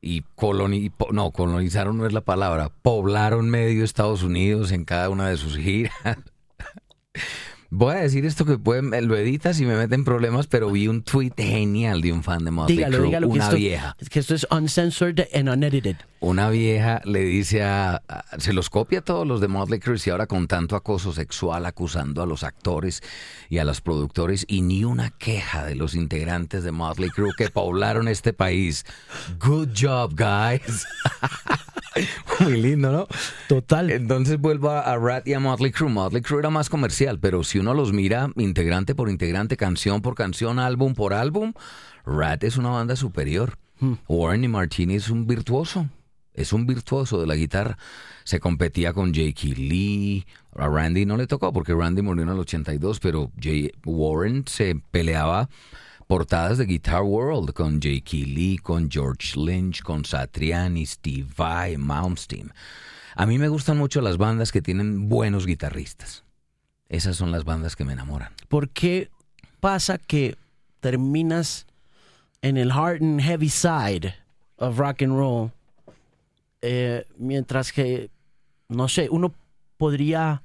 [SPEAKER 3] y coloni no colonizaron no es la palabra poblaron medio Estados Unidos en cada una de sus giras *laughs* voy a decir esto que pueden lo editas y me meten problemas pero vi un tweet genial de un fan de Motley
[SPEAKER 1] Dígalo,
[SPEAKER 3] Crue,
[SPEAKER 1] dígalo. que
[SPEAKER 3] una
[SPEAKER 1] esto,
[SPEAKER 3] vieja
[SPEAKER 1] es que esto es uncensored and unedited.
[SPEAKER 3] una vieja le dice a, a- se los copia a todos los de Motley Crue y ahora con tanto acoso sexual acusando a los actores y a los productores y ni una queja de los integrantes de Motley Crue que poblaron este país. Good job, guys. *laughs* Muy lindo, ¿no?
[SPEAKER 1] Total.
[SPEAKER 3] Entonces vuelvo a, a Rat y a Motley Crue. Motley Crue era más comercial, pero si uno los mira integrante por integrante, canción por canción, álbum por álbum, Rat es una banda superior. Warren y Martini es un virtuoso. Es un virtuoso de la guitarra. Se competía con J.K. Lee. A Randy no le tocó porque Randy murió en el 82, pero J. Warren se peleaba portadas de Guitar World con J.K. Lee, con George Lynch, con Satriani, Steve Vai, Malmsteen. A mí me gustan mucho las bandas que tienen buenos guitarristas. Esas son las bandas que me enamoran.
[SPEAKER 1] ¿Por qué pasa que terminas en el hard and heavy side of rock and roll? eh, mientras que, no sé, uno podría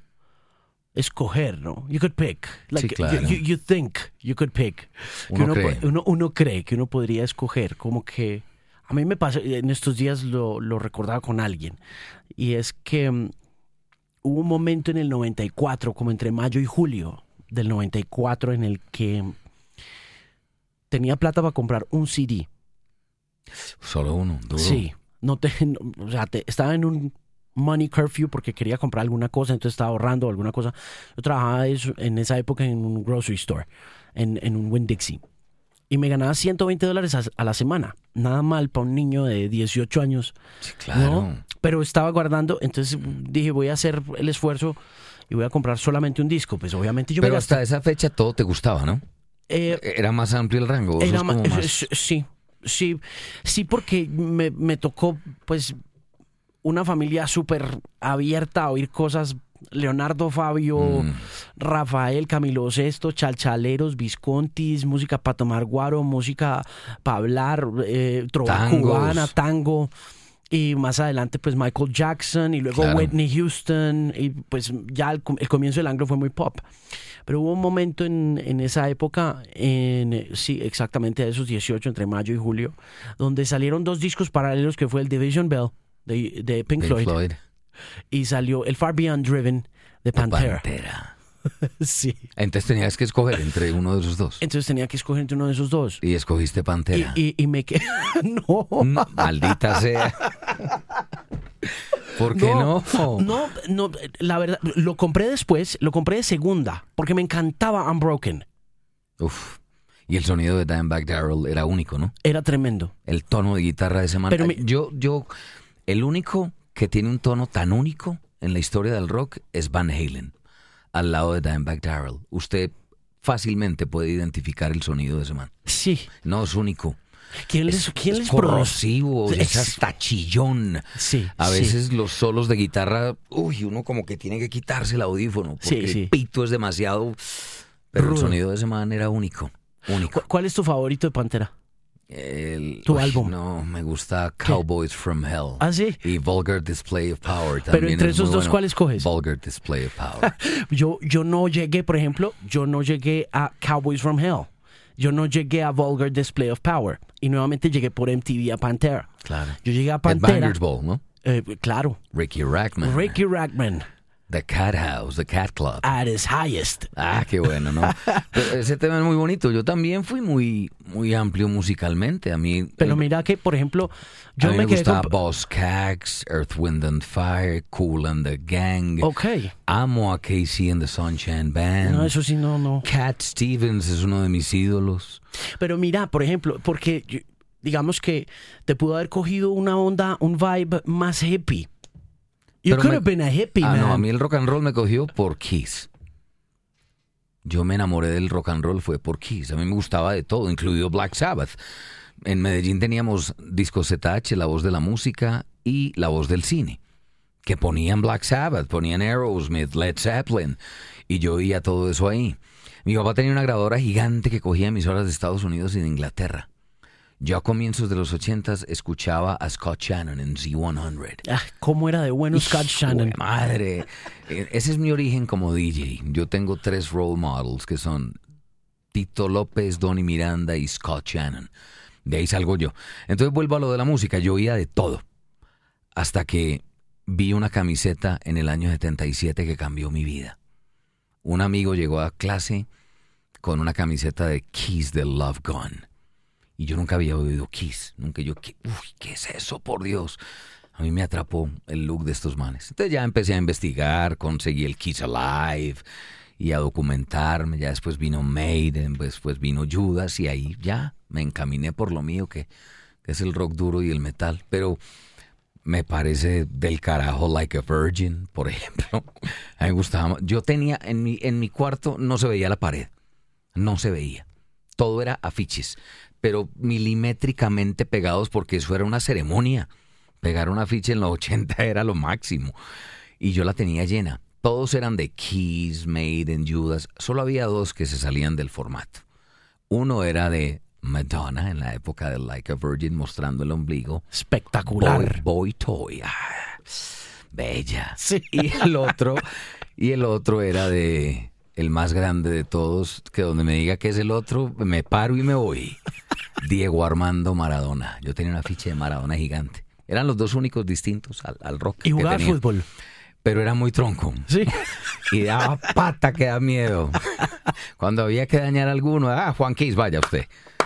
[SPEAKER 1] escoger, ¿no? You could pick. Like,
[SPEAKER 3] Sí, claro.
[SPEAKER 1] you, think you could pick.
[SPEAKER 3] Uno
[SPEAKER 1] uno,
[SPEAKER 3] cree.
[SPEAKER 1] po- uno- uno cree que uno podría escoger. Como que a mí me pasa, en estos días lo, lo recordaba con alguien. Y es que mm, hubo un momento en el 94, como entre mayo y julio del 94, en el que tenía plata para comprar un CD.
[SPEAKER 3] Solo uno, duro.
[SPEAKER 1] Sí, no te, no, o sea, te- estaba en un money curfew porque quería comprar alguna cosa, entonces estaba ahorrando alguna cosa. Yo trabajaba en esa época en un grocery store, en, en un Winn Dixie. y me ganaba 120 dólares a, a la semana. Nada mal para un niño de 18 años.
[SPEAKER 3] Sí, claro.
[SPEAKER 1] ¿no? Pero estaba guardando, entonces dije, voy a hacer el esfuerzo y voy a comprar solamente un disco. Pues obviamente yo
[SPEAKER 3] Pero
[SPEAKER 1] me
[SPEAKER 3] hasta esa fecha todo te gustaba, ¿no?
[SPEAKER 1] eh,
[SPEAKER 3] Era más amplio el rango.
[SPEAKER 1] Era
[SPEAKER 3] como más-
[SPEAKER 1] Sí, sí, sí, porque me, me tocó, pues, una familia súper abierta a oír cosas. Leonardo Fabio,
[SPEAKER 3] Mm.
[SPEAKER 1] Rafael, Camilo Sesto, Chalchaleros, Viscontis, música para tomar guaro, música para hablar, eh, trova
[SPEAKER 3] Tangos.
[SPEAKER 1] cubana, tango. Y más adelante, pues Michael Jackson y luego
[SPEAKER 3] Claro.
[SPEAKER 1] Whitney Houston. Y pues ya el, com- el comienzo del anglo fue muy pop. Pero hubo un momento en, en esa época, en, sí, exactamente a esos 18, entre mayo y julio, donde salieron dos discos paralelos que fue el Division Bell de, de Pink,
[SPEAKER 3] Pink
[SPEAKER 1] Floyd,
[SPEAKER 3] Floyd.
[SPEAKER 1] y salió el Far Beyond Driven de Pantera.
[SPEAKER 3] Pantera. *laughs*
[SPEAKER 1] Sí.
[SPEAKER 3] Entonces tenías que escoger entre uno de esos dos.
[SPEAKER 1] Entonces tenía que escoger entre uno de esos dos.
[SPEAKER 3] Y escogiste Pantera.
[SPEAKER 1] y, y me quedé. *laughs* no.
[SPEAKER 3] Mm, Maldita sea. ¿Por qué no?
[SPEAKER 1] No, no, la verdad, lo compré después, lo compré de segunda, porque me encantaba Unbroken.
[SPEAKER 3] Uf. Y el sonido de Dimebag Darrell era único, ¿no?
[SPEAKER 1] Era tremendo.
[SPEAKER 3] El tono de guitarra de ese man.
[SPEAKER 1] Pero mi-
[SPEAKER 3] Yo, yo, el único que tiene un tono tan único en la historia del rock es Van Halen, al lado de Dimebag Darrell. Usted fácilmente puede identificar el sonido de ese man.
[SPEAKER 1] Sí.
[SPEAKER 3] No, es único.
[SPEAKER 1] ¿Quién les, quién
[SPEAKER 3] es
[SPEAKER 1] les produce?
[SPEAKER 3] corrosivo, es hasta chillón.
[SPEAKER 1] Sí.
[SPEAKER 3] A
[SPEAKER 1] sí.
[SPEAKER 3] veces los solos de guitarra, uy, uno como que tiene que quitarse el audífono porque
[SPEAKER 1] Sí,
[SPEAKER 3] el pito es demasiado. Pero
[SPEAKER 1] Rudo.
[SPEAKER 3] el sonido de ese man era único, único.
[SPEAKER 1] ¿Cu- ¿Cuál es tu favorito de Pantera?
[SPEAKER 3] El-
[SPEAKER 1] Tu
[SPEAKER 3] uy,
[SPEAKER 1] álbum.
[SPEAKER 3] No, me gusta Cowboys from Hell.
[SPEAKER 1] ¿Ah, sí?
[SPEAKER 3] Y Vulgar Display of Power
[SPEAKER 1] Pero
[SPEAKER 3] también.
[SPEAKER 1] entre
[SPEAKER 3] es
[SPEAKER 1] esos dos,
[SPEAKER 3] bueno.
[SPEAKER 1] ¿cuál escoges?
[SPEAKER 3] Vulgar Display of Power. *laughs*
[SPEAKER 1] Yo, yo no llegué, por ejemplo, yo no llegué a Cowboys from Hell. Yo no llegué a Vulgar Display of Power. Y nuevamente llegué por MTV a Pantera.
[SPEAKER 3] claro.
[SPEAKER 1] Yo llegué a Pantera.
[SPEAKER 3] Banger's Ball, ¿no?
[SPEAKER 1] eh, claro.
[SPEAKER 3] Ricky Rackman.
[SPEAKER 1] Ricky Rackman
[SPEAKER 3] The Cat House, The Cat Club.
[SPEAKER 1] at his highest.
[SPEAKER 3] Ah, qué bueno, ¿no? *laughs* Pero ese tema es muy bonito. Yo también fui muy, muy amplio musicalmente. A mí.
[SPEAKER 1] Pero mira que, por ejemplo,
[SPEAKER 3] a
[SPEAKER 1] yo
[SPEAKER 3] mí
[SPEAKER 1] me
[SPEAKER 3] me
[SPEAKER 1] quedé
[SPEAKER 3] gustaba
[SPEAKER 1] con...
[SPEAKER 3] Boss Cags, Earth, Wind and Fire, Cool and the Gang.
[SPEAKER 1] Ok.
[SPEAKER 3] Amo a Casey and the Sunshine Band.
[SPEAKER 1] No, eso sí, no, no.
[SPEAKER 3] Cat Stevens es uno de mis ídolos.
[SPEAKER 1] Pero mira, por ejemplo, porque digamos que te pudo haber cogido una onda, un vibe más hippie. You could
[SPEAKER 3] me-
[SPEAKER 1] have been a hippie,
[SPEAKER 3] ah,
[SPEAKER 1] man.
[SPEAKER 3] no, a mí el rock and roll me cogió por Kiss. Yo me enamoré del rock and roll fue por Kiss. A mí me gustaba de todo, incluido Black Sabbath. En Medellín teníamos discos ZH, la voz de la música y la voz del cine. Que ponían Black Sabbath, ponían Aerosmith, Led Zeppelin. Y yo oía todo eso ahí. Mi papá tenía una grabadora gigante que cogía emisoras de Estados Unidos y de Inglaterra. Yo a comienzos de los ochentas escuchaba a Scott Shannon en Z100.
[SPEAKER 1] Ah, ¿Cómo era de bueno Scott Shannon?
[SPEAKER 3] madre. *laughs* Eh, Ese es mi origen como DJ. Yo tengo tres role models que son Tito López, Donny Miranda y Scott Shannon. De ahí salgo yo. Entonces vuelvo a lo de la música. Yo oía de todo. Hasta que vi una camiseta en el año 77 que cambió mi vida. Un amigo llegó a clase con una camiseta de Kiss the Love Gun. Y yo nunca había oído Kiss. Nunca yo, ¿qué, uy, ¿qué es eso, por Dios? A mí me atrapó el look de estos manes. Entonces ya empecé a investigar, conseguí el Kiss Alive y a documentarme. Ya después vino Maiden, después vino Judas y ahí ya me encaminé por lo mío que, es el rock duro y el metal. Pero me parece del carajo Like a Virgin, por *laughs* ejemplo. A mí me gustaba. Yo tenía en mi, en mi cuarto no se veía la pared. No se veía. Todo era afiches, pero milimétricamente pegados porque eso era una ceremonia. Pegar un afiche en los 80 era lo máximo. Y yo la tenía llena. Todos eran de Keys, Maiden, Judas. Solo había dos que se salían del formato. Uno era de Madonna en la época de Like a Virgin mostrando el ombligo.
[SPEAKER 1] Espectacular.
[SPEAKER 3] Boy, boy toy. Ah, bella.
[SPEAKER 1] Sí.
[SPEAKER 3] Y el otro, y el otro era de el más grande de todos, que donde me diga que es el otro, me paro y me voy. *laughs* Diego Armando Maradona. Yo tenía una ficha de Maradona gigante. Eran los dos únicos distintos al, al rock.
[SPEAKER 1] Y
[SPEAKER 3] que tenía.
[SPEAKER 1] fútbol.
[SPEAKER 3] Pero era muy tronco.
[SPEAKER 1] Sí.
[SPEAKER 3] Y daba pata que da miedo. *laughs* Cuando había que dañar a alguno, ah, Juan vaya usted.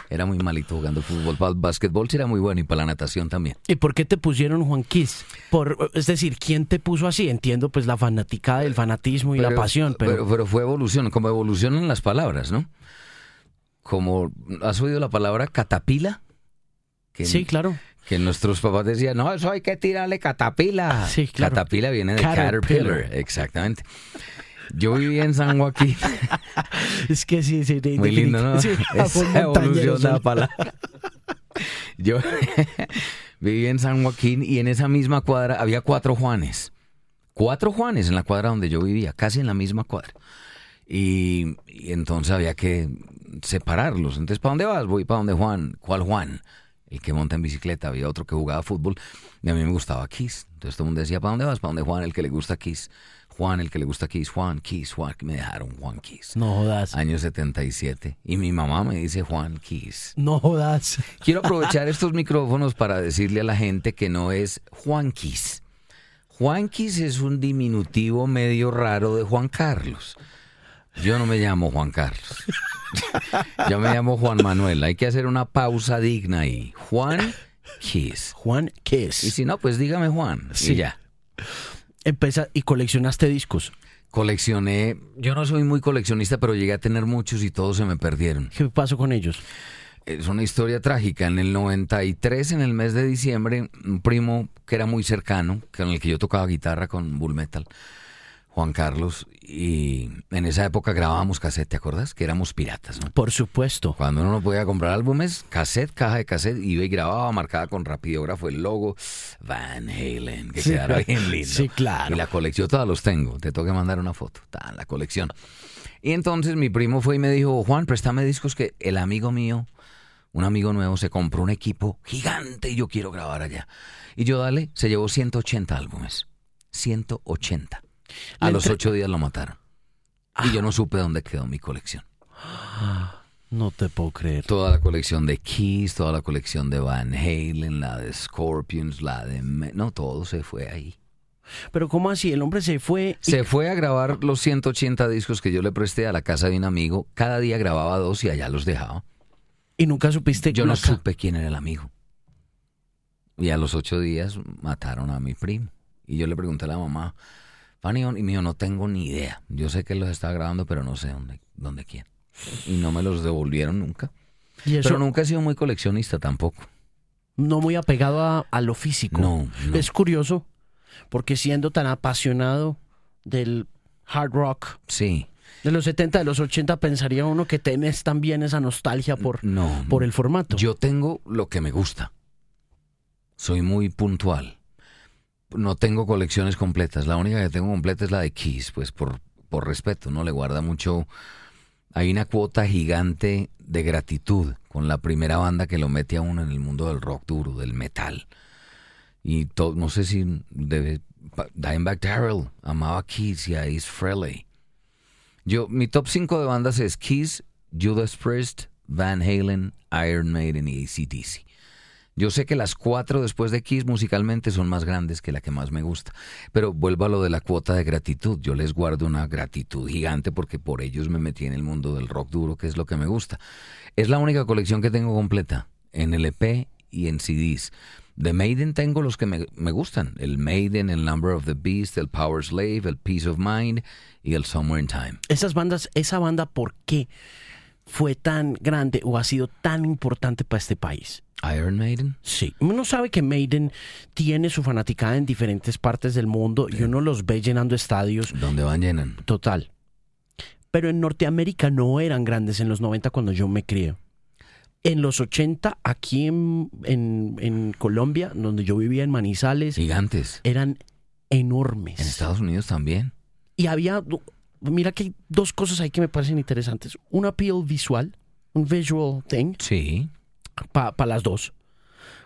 [SPEAKER 3] Era muy malito jugando fútbol. Para el básquetbol sí era muy bueno y para la natación también.
[SPEAKER 1] ¿Y por qué te pusieron Juan Kiss? Por, es decir, ¿quién te puso así? Entiendo pues la fanaticada, el fanatismo y la pasión, pero,
[SPEAKER 3] pero, pero fue evolución, como evolucionan las palabras, ¿no? como, ¿has oído la palabra catapila? Que,
[SPEAKER 1] Sí, claro.
[SPEAKER 3] Que nuestros papás decían, no, eso hay que tirarle catapila.
[SPEAKER 1] Sí, claro.
[SPEAKER 3] Catapila viene de
[SPEAKER 1] Caterpillar.
[SPEAKER 3] caterpillar, exactamente. Yo viví en San Joaquín. *laughs*
[SPEAKER 1] Es que sí, sí. de-
[SPEAKER 3] Muy lindo, ¿no?
[SPEAKER 1] Sí,
[SPEAKER 3] Esa evolución de la palabra. *laughs* Yo *laughs* viví en San Joaquín y en esa misma cuadra había cuatro Juanes. Cuatro Juanes en la cuadra donde yo vivía, casi en la misma cuadra. Y, y entonces había que separarlos. Entonces, ¿para dónde vas? Voy para donde Juan. ¿Cuál Juan? El que monta en bicicleta. Había otro que jugaba fútbol y a mí me gustaba Kiss. Entonces todo el mundo decía, ¿para dónde vas? ¿Para dónde Juan? El que le gusta Kiss. Juan, el que le gusta Kiss. Juan, Kiss, Juan. Me dejaron Juan Kiss.
[SPEAKER 1] No jodas.
[SPEAKER 3] Año 77. Y mi mamá me dice Juan Kiss.
[SPEAKER 1] No jodas.
[SPEAKER 3] Quiero aprovechar estos micrófonos para decirle a la gente que no es Juanquis. Juanquis es un diminutivo medio raro de Juan Carlos. Yo no me llamo Juan Carlos. Yo me llamo Juan Manuel. Hay que hacer una pausa digna ahí. Juan Kiss.
[SPEAKER 1] Juan
[SPEAKER 3] Y
[SPEAKER 1] Kiss.
[SPEAKER 3] si no, pues dígame Juan.
[SPEAKER 1] Sí.
[SPEAKER 3] Y ya.
[SPEAKER 1] Empeza y coleccionaste discos.
[SPEAKER 3] Coleccioné. Yo no soy muy coleccionista, pero llegué a tener muchos y todos se me perdieron.
[SPEAKER 1] ¿Qué pasó con ellos?
[SPEAKER 3] Es una historia trágica. En el 93, en el mes de diciembre, un primo que era muy cercano, con el que yo tocaba guitarra con Bull Metal, Juan Carlos, y en esa época grabábamos cassette, ¿te acuerdas? Que éramos piratas, ¿no?
[SPEAKER 1] Por supuesto.
[SPEAKER 3] Cuando uno no podía comprar álbumes, cassette, caja de cassette, iba y grababa, marcada con rapidógrafo el logo Van Halen, que
[SPEAKER 1] Sí.
[SPEAKER 3] quedara bien *laughs* lindo.
[SPEAKER 1] Sí, claro.
[SPEAKER 3] Y la colección, todas los tengo, te tengo que mandar una foto, está la colección. Y entonces mi primo fue y me dijo, Juan, préstame discos que el amigo mío, un amigo nuevo, se compró un equipo gigante y yo quiero grabar allá. Y yo, dale, se llevó 180 álbumes. 180. A los ocho días lo mataron. Y yo no supe dónde quedó mi colección.
[SPEAKER 1] No te puedo creer.
[SPEAKER 3] Toda la colección de Kiss, toda la colección de Van Halen, la de Scorpions, la de... No, todo se fue ahí.
[SPEAKER 1] Pero ¿cómo así? El hombre se fue. y-
[SPEAKER 3] Se fue a grabar los 180 discos que yo le presté a la casa de un amigo. Cada día grababa dos y allá los dejaba.
[SPEAKER 1] Y, nunca supiste
[SPEAKER 3] Yo no supe quién era el amigo. Y a los ocho días mataron a mi primo. Y yo le pregunté a la mamá, Fanny, y mío, no tengo ni idea. Yo sé que los estaba grabando, pero no sé dónde, dónde quién. Y no me los devolvieron nunca.
[SPEAKER 1] Y eso
[SPEAKER 3] Pero
[SPEAKER 1] no,
[SPEAKER 3] nunca he sido muy coleccionista tampoco.
[SPEAKER 1] muy apegado a, a lo físico.
[SPEAKER 3] No, no.
[SPEAKER 1] Es curioso, porque siendo tan apasionado del hard rock
[SPEAKER 3] Sí.
[SPEAKER 1] de los 70, de los 80, pensaría uno que tenés también esa nostalgia por,
[SPEAKER 3] No.
[SPEAKER 1] por el formato.
[SPEAKER 3] Yo tengo lo que me gusta. Soy muy puntual. No tengo colecciones completas. La única que tengo completa es la de Kiss, pues por, por respeto, ¿no? Le guarda mucho. Hay una cuota gigante de gratitud con la primera banda que lo mete a uno en el mundo del rock duro, del metal. Y to- no sé si debe. Dimebag Darrell amaba Kiss y a Ace Frehley. Yo, mi top 5 de bandas es Kiss, Judas Priest, Van Halen, Iron Maiden y ACDC. Yo sé que las cuatro después de Kiss musicalmente son más grandes que la que más me gusta, pero vuelvo a lo de la cuota de gratitud. Yo les guardo una gratitud gigante porque por ellos me metí en el mundo del rock duro, que es lo que me gusta. Es la única colección que tengo completa, en LP y en CDs. De Maiden tengo los que me, me gustan. El Maiden, el Number of the Beast, el Power Slave, el Peace of Mind y el Somewhere in Time.
[SPEAKER 1] Esas bandas, esa banda, ¿por qué fue tan grande o ha sido tan importante para este país?
[SPEAKER 3] Iron Maiden.
[SPEAKER 1] Sí, uno sabe que Maiden tiene su fanaticada en diferentes partes del mundo y uno los ve llenando estadios
[SPEAKER 3] donde van llenan.
[SPEAKER 1] total. Pero en Norteamérica no eran grandes en los 90 cuando yo me crié. En los 80, aquí en, en- en Colombia, donde yo vivía en Manizales,
[SPEAKER 3] Gigantes.
[SPEAKER 1] eran enormes.
[SPEAKER 3] En Estados Unidos también.
[SPEAKER 1] Y había, mira que hay dos cosas ahí que me parecen interesantes. Un appeal visual, un visual thing,
[SPEAKER 3] Sí.
[SPEAKER 1] Para las dos.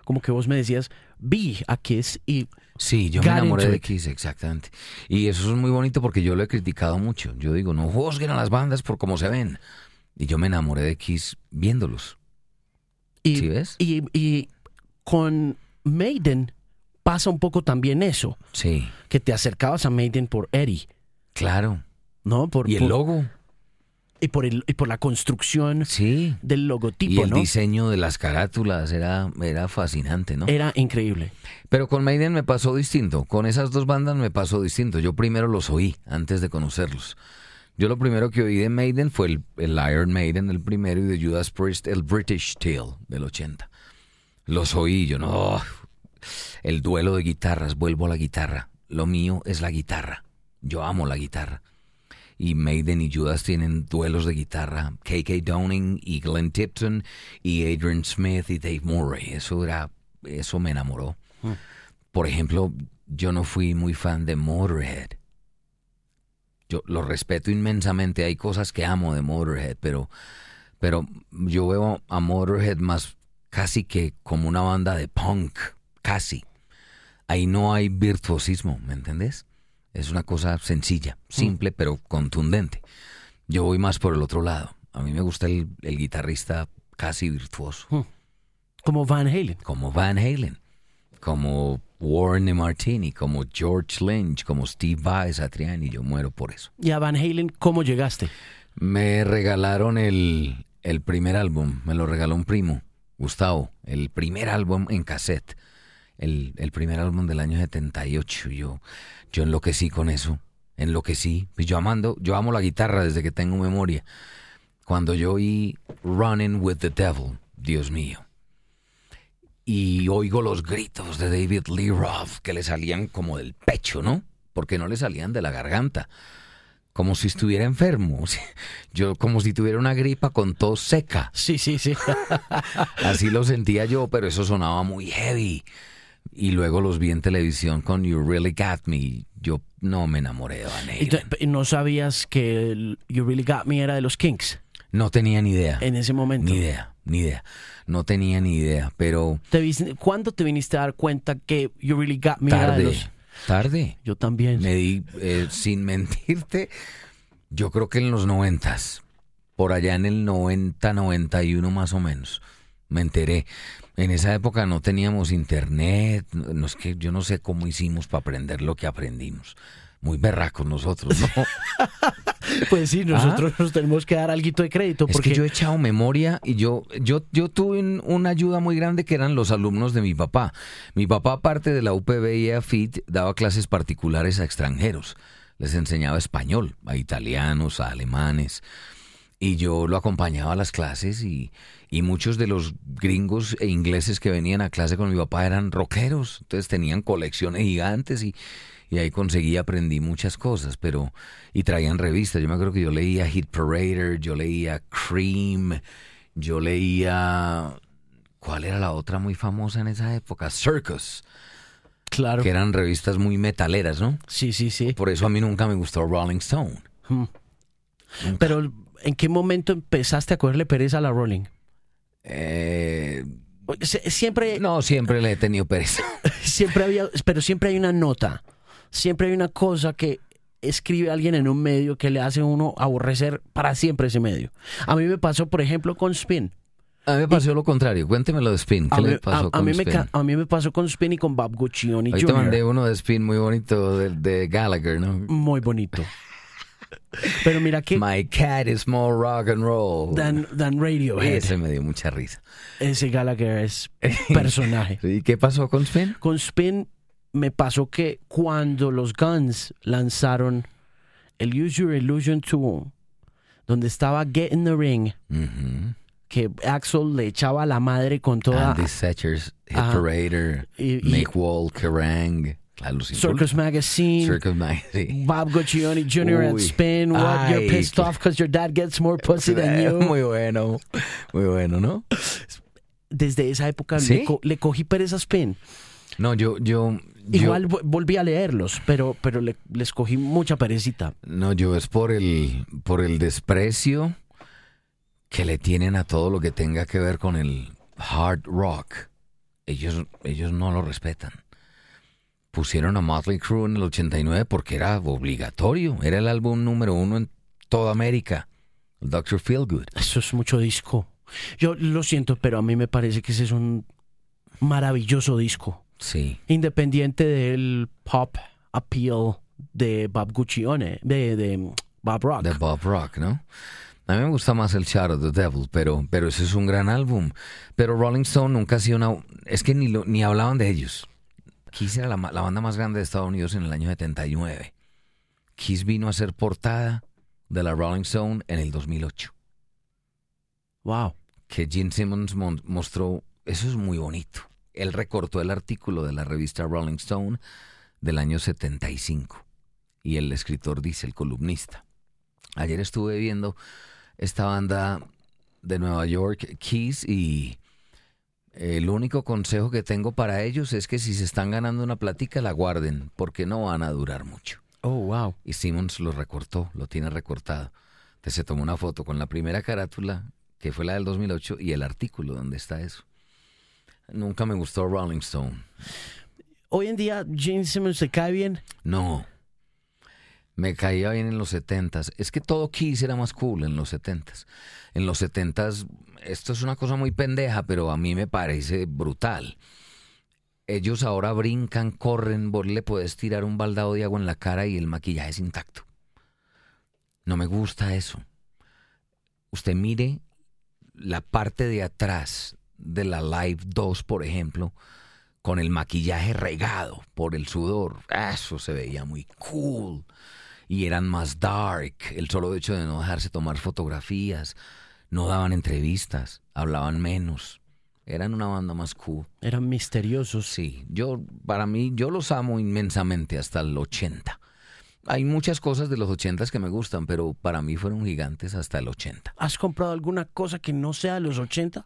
[SPEAKER 1] Como que vos me decías, vi a Kiss y
[SPEAKER 3] Sí, yo me enamoré de. Kiss, exactamente. Y eso es muy bonito porque yo lo he criticado mucho. Yo digo, no juzguen a las bandas por cómo se ven. Y yo me enamoré de Kiss viéndolos.
[SPEAKER 1] Y,
[SPEAKER 3] ¿Sí ves?
[SPEAKER 1] y, y con Maiden pasa un poco también eso,
[SPEAKER 3] Sí,
[SPEAKER 1] que te acercabas a Maiden por Eddie,
[SPEAKER 3] claro.
[SPEAKER 1] ¿no? Por,
[SPEAKER 3] Y el
[SPEAKER 1] por-
[SPEAKER 3] logo.
[SPEAKER 1] Y por el y por la construcción
[SPEAKER 3] Sí.
[SPEAKER 1] del
[SPEAKER 3] Y
[SPEAKER 1] logotipo,
[SPEAKER 3] el
[SPEAKER 1] ¿no?
[SPEAKER 3] diseño de las carátulas era, era fascinante, ¿no?
[SPEAKER 1] Era increíble.
[SPEAKER 3] Pero con Maiden me pasó distinto. Con esas dos bandas me pasó distinto. Yo primero los oí antes de conocerlos. Yo lo primero que oí de Maiden fue el, el Iron Maiden, el primero, y de Judas Priest, el British Tale del 80. Los oí, yo no. El duelo de guitarras, vuelvo a la guitarra. Lo mío es la guitarra. Yo amo la guitarra. Y Maiden y Judas tienen duelos de guitarra. KK Downing y Glenn Tipton y Adrian Smith y Dave Murray. Eso era, eso me enamoró. Por ejemplo, yo no fui muy fan de Motorhead. Yo lo respeto inmensamente. Hay cosas que amo de Motorhead, pero, pero yo veo a Motorhead más casi que como una banda de punk. Casi. Ahí no hay virtuosismo, ¿me entendés? Es una cosa sencilla, simple, pero contundente. Yo voy más por el otro lado. A mí me gusta el, el guitarrista casi virtuoso.
[SPEAKER 1] Como Van Halen.
[SPEAKER 3] Como Van Halen. Como Warren de Martini, como George Lynch, como Steve Vai, Satriani. Yo muero por eso.
[SPEAKER 1] Y a Van Halen, ¿cómo llegaste?
[SPEAKER 3] Me regalaron el, el primer álbum. Me lo regaló un primo, Gustavo. El primer álbum en cassette. El, el primer álbum del año 78. Yo, yo enloquecí con eso. Enloquecí. Y yo amando, yo amo la guitarra desde que tengo memoria. Cuando yo oí Running with the Devil, Dios mío. Y oigo los gritos de David Lee Roth que le salían como del pecho, ¿no? Porque no le salían de la garganta. Como si estuviera enfermo. *laughs* Yo como si tuviera una gripa con tos seca.
[SPEAKER 1] Sí, sí, sí. *laughs*
[SPEAKER 3] Así lo sentía yo, pero eso sonaba muy heavy. Y luego los vi en televisión con You Really Got Me. Yo no me enamoré de Van
[SPEAKER 1] ¿Y tú-
[SPEAKER 3] Halen.
[SPEAKER 1] y ¿No sabías que el You Really Got Me era de los Kings
[SPEAKER 3] No tenía ni idea.
[SPEAKER 1] en ese momento?
[SPEAKER 3] Ni idea, ni idea. No tenía ni idea, pero
[SPEAKER 1] ¿Te vis- ¿Cuándo te viniste a dar cuenta que You Really Got Me era de
[SPEAKER 3] tarde,
[SPEAKER 1] los...
[SPEAKER 3] tarde.
[SPEAKER 1] Yo también.
[SPEAKER 3] Me di, eh, sin *laughs* mentirte, yo creo que en los noventas, por allá en el 90, 91 más o menos, me enteré. En esa época no teníamos internet, no es que yo no sé cómo hicimos para aprender lo que aprendimos. Muy berracos nosotros, ¿no? *laughs*
[SPEAKER 1] Pues sí, nosotros nos tenemos que dar algo de crédito
[SPEAKER 3] Es
[SPEAKER 1] porque
[SPEAKER 3] que yo he echado memoria y yo, yo, yo tuve un- una ayuda muy grande que eran los alumnos de mi papá. Mi papá, aparte de la UPB y AFIT, daba clases particulares a extranjeros. Les enseñaba español, a italianos, a alemanes. Y yo lo acompañaba a las clases y, y muchos de los gringos e ingleses que venían a clase con mi papá eran rockeros. Entonces tenían colecciones gigantes y, y ahí conseguí, aprendí muchas cosas, pero... Y traían revistas. Yo me acuerdo que yo leía Hit Parader, yo leía Cream, yo leía... ¿Cuál era la otra muy famosa en esa época? Circus,
[SPEAKER 1] claro.
[SPEAKER 3] que eran revistas muy metaleras, ¿no?
[SPEAKER 1] Sí, sí, sí.
[SPEAKER 3] Por eso a mí nunca me gustó Rolling Stone.
[SPEAKER 1] Pero ¿en qué momento empezaste a cogerle pereza a la Rolling?
[SPEAKER 3] Eh,
[SPEAKER 1] Siempre,
[SPEAKER 3] no, siempre le he tenido pereza. *laughs*
[SPEAKER 1] siempre había, pero siempre hay una nota, siempre hay una cosa que escribe alguien en un medio que le hace uno aborrecer para siempre ese medio. A mí me pasó, por ejemplo, con Spin.
[SPEAKER 3] A mí me pasó lo contrario. Cuénteme lo de Spin. ¿Qué
[SPEAKER 1] A mí,
[SPEAKER 3] le pasó
[SPEAKER 1] a- a
[SPEAKER 3] con
[SPEAKER 1] mí me,
[SPEAKER 3] Spin?
[SPEAKER 1] ca- a mí me pasó con Spin y con Bob Guccione
[SPEAKER 3] Ahí te
[SPEAKER 1] Jr.
[SPEAKER 3] mandé uno de Spin muy bonito de, de Gallagher, ¿no?
[SPEAKER 1] Muy bonito. Pero mira que
[SPEAKER 3] My cat is more rock and roll.
[SPEAKER 1] Dan, Dan Radiohead,
[SPEAKER 3] Ese me dio mucha risa.
[SPEAKER 1] ese Gallagher es *laughs* personaje.
[SPEAKER 3] ¿Y qué pasó con Spin?
[SPEAKER 1] Con Spin me pasó que cuando los Guns lanzaron el Use Your Illusion 2, donde estaba Get in the Ring, que Axel le echaba a la madre con toda
[SPEAKER 3] Andy Setchers, Hit. Parader, Make Wall, Kerrang. Claro, los
[SPEAKER 1] Circus. Magazine.
[SPEAKER 3] Circus Magazine.
[SPEAKER 1] Bob Guccione Jr. at. Spin, what you're pissed
[SPEAKER 3] qué-
[SPEAKER 1] off because your dad gets more pussy than you.
[SPEAKER 3] Muy bueno, muy bueno, ¿no?
[SPEAKER 1] Desde esa época
[SPEAKER 3] ¿Sí?
[SPEAKER 1] le, co- le cogí pereza a Spin.
[SPEAKER 3] No, yo, yo,
[SPEAKER 1] Igual vo- volví a leerlos, pero, pero le- les cogí mucha perecita.
[SPEAKER 3] No, yo es por el, por el desprecio que le tienen a todo lo que tenga que ver con el hard rock. Ellos, ellos no lo respetan. Pusieron a Motley Crue en el 89 porque era obligatorio. Era el álbum número uno en toda América. El Dr. Feelgood.
[SPEAKER 1] Eso es mucho disco. Yo lo siento, pero a mí me parece que ese es un maravilloso disco.
[SPEAKER 3] Sí.
[SPEAKER 1] Independiente del pop appeal de Bob Guccione, de, de Bob Rock.
[SPEAKER 3] De Bob Rock, ¿no? A mí me gusta más el Shadow of the Devil, pero, pero ese es un gran álbum. Pero Rolling Stone nunca ha sido una... Es que ni, lo- ni hablaban de ellos. Kiss era la, banda más grande de Estados Unidos en el año 79. Kiss vino a ser portada de la Rolling Stone en el 2008.
[SPEAKER 1] Wow.
[SPEAKER 3] Que Gene Simmons mon- mostró, eso es muy bonito. Él recortó el artículo de la revista Rolling Stone del año 75. Y el escritor dice, el columnista, ayer estuve viendo esta banda de Nueva York, Keys, y el único consejo que tengo para ellos es que si se están ganando una platica, la guarden, porque no van a durar mucho.
[SPEAKER 1] Oh, wow.
[SPEAKER 3] Y Simmons lo recortó, lo tiene recortado. Entonces se tomó una foto con la primera carátula, que fue la del 2008, y el artículo donde está eso. Nunca me gustó Rolling Stone.
[SPEAKER 1] Hoy en día, Gene Simmons se cae bien.
[SPEAKER 3] No. Me caía bien en los setentas. Es que todo Kiss era más cool en los setentas. En los setentas, esto es una cosa muy pendeja, pero a mí me parece brutal. Ellos ahora brincan, corren, vos le puedes tirar un baldado de agua en la cara y el maquillaje es intacto. No me gusta eso. Usted mire la parte de atrás de la Live 2, por ejemplo, con el maquillaje regado por el sudor. Eso se veía muy cool. Y eran más dark. El solo hecho de no dejarse tomar fotografías. No daban entrevistas. Hablaban menos. Eran una banda más cool.
[SPEAKER 1] Eran misteriosos.
[SPEAKER 3] Sí, yo, para mí, yo los amo inmensamente hasta el 80. Hay muchas cosas de los 80 que me gustan, pero para mí fueron gigantes hasta el 80.
[SPEAKER 1] ¿Has comprado alguna cosa que no sea de los 80?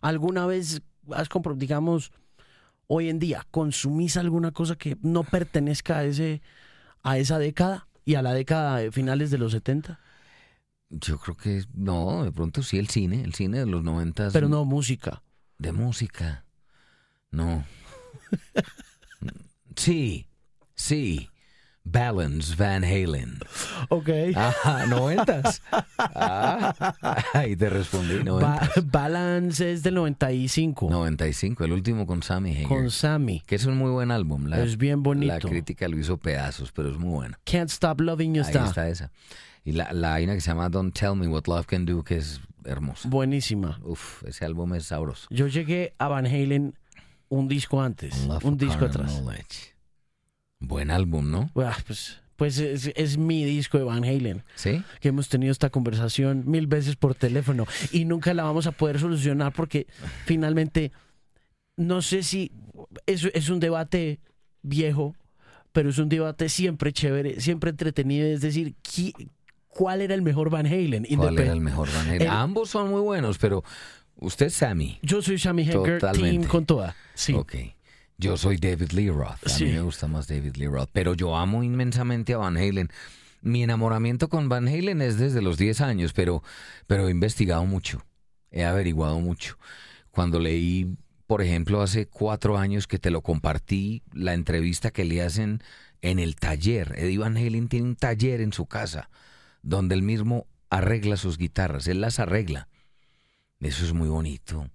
[SPEAKER 1] ¿Alguna vez has comprado, digamos, hoy en día, consumís alguna cosa que no pertenezca a, ese, a esa década y a la década de finales de los 70?
[SPEAKER 3] Yo creo que no, de pronto sí el cine, el cine de los 90.
[SPEAKER 1] Pero no música.
[SPEAKER 3] De música. No. *laughs* sí, sí. Balance Van Halen.
[SPEAKER 1] Ok.
[SPEAKER 3] Ajá, noventas. Ah, ahí te respondí,
[SPEAKER 1] Ba-
[SPEAKER 3] noventas.
[SPEAKER 1] Balance es del 95
[SPEAKER 3] 95, el último con Sammy Hagar.
[SPEAKER 1] con Sammy.
[SPEAKER 3] Que es un muy buen álbum. La,
[SPEAKER 1] Es bien bonito.
[SPEAKER 3] La crítica lo hizo pedazos, pero es muy bueno.
[SPEAKER 1] Can't Stop Loving You
[SPEAKER 3] Ahí
[SPEAKER 1] está.
[SPEAKER 3] está esa. Y la, la que se llama Don't Tell Me What Love Can Do, que es hermosa.
[SPEAKER 1] Buenísima.
[SPEAKER 3] Uf, ese álbum es sabroso.
[SPEAKER 1] Yo llegué a Van Halen un disco antes, un disco atrás.
[SPEAKER 3] Knowledge. Buen álbum, ¿no?
[SPEAKER 1] Ah, Pues, pues es, es mi disco de Van Halen.
[SPEAKER 3] ¿Sí?
[SPEAKER 1] que hemos tenido esta conversación mil veces por teléfono y nunca la vamos a poder solucionar porque finalmente no sé si es, es un debate viejo, pero es un debate siempre chévere, siempre entretenido, es decir, ¿qui- ¿cuál era el mejor Van Halen?
[SPEAKER 3] ¿Cuál era el mejor Van Halen?
[SPEAKER 1] El-
[SPEAKER 3] Ambos son muy buenos, pero usted es Sammy.
[SPEAKER 1] Yo soy Sammy
[SPEAKER 3] Totalmente.
[SPEAKER 1] team con toda. Sí.
[SPEAKER 3] Ok. Yo soy David Lee Roth. A
[SPEAKER 1] Sí.
[SPEAKER 3] mí me gusta más David Lee Roth. Pero yo amo inmensamente a Van Halen. Mi enamoramiento con Van Halen es desde los 10 años, pero, pero he investigado mucho. He averiguado mucho. Cuando leí, por ejemplo, hace cuatro años que te lo compartí, la entrevista que le hacen en el taller. Eddie Van Halen tiene un taller en su casa donde él mismo arregla sus guitarras. Él las arregla. Eso es muy bonito.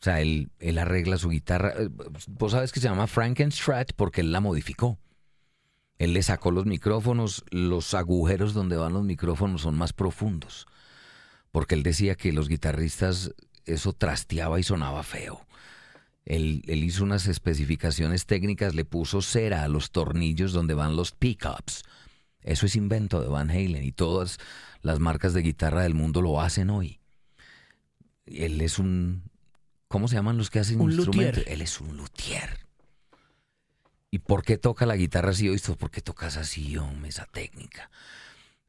[SPEAKER 3] O sea, él, él arregla su guitarra. Eh, Vos sabes que se llama Frankenstrat porque él la modificó. Él le sacó los micrófonos, los agujeros donde van los micrófonos son más profundos. Porque él decía que los guitarristas eso trasteaba y sonaba feo. Él, él hizo unas especificaciones técnicas, le puso cera a los tornillos donde van los pickups. Eso es invento de Van Halen y todas las marcas de guitarra del mundo lo hacen hoy. Él es un... ¿Cómo se llaman los que hacen
[SPEAKER 1] Un
[SPEAKER 3] instrumentos?
[SPEAKER 1] luthier.
[SPEAKER 3] Él es un luthier. ¿Y por qué toca la guitarra así? ¿Oíste? ¿Por qué tocas así, hombre, esa técnica?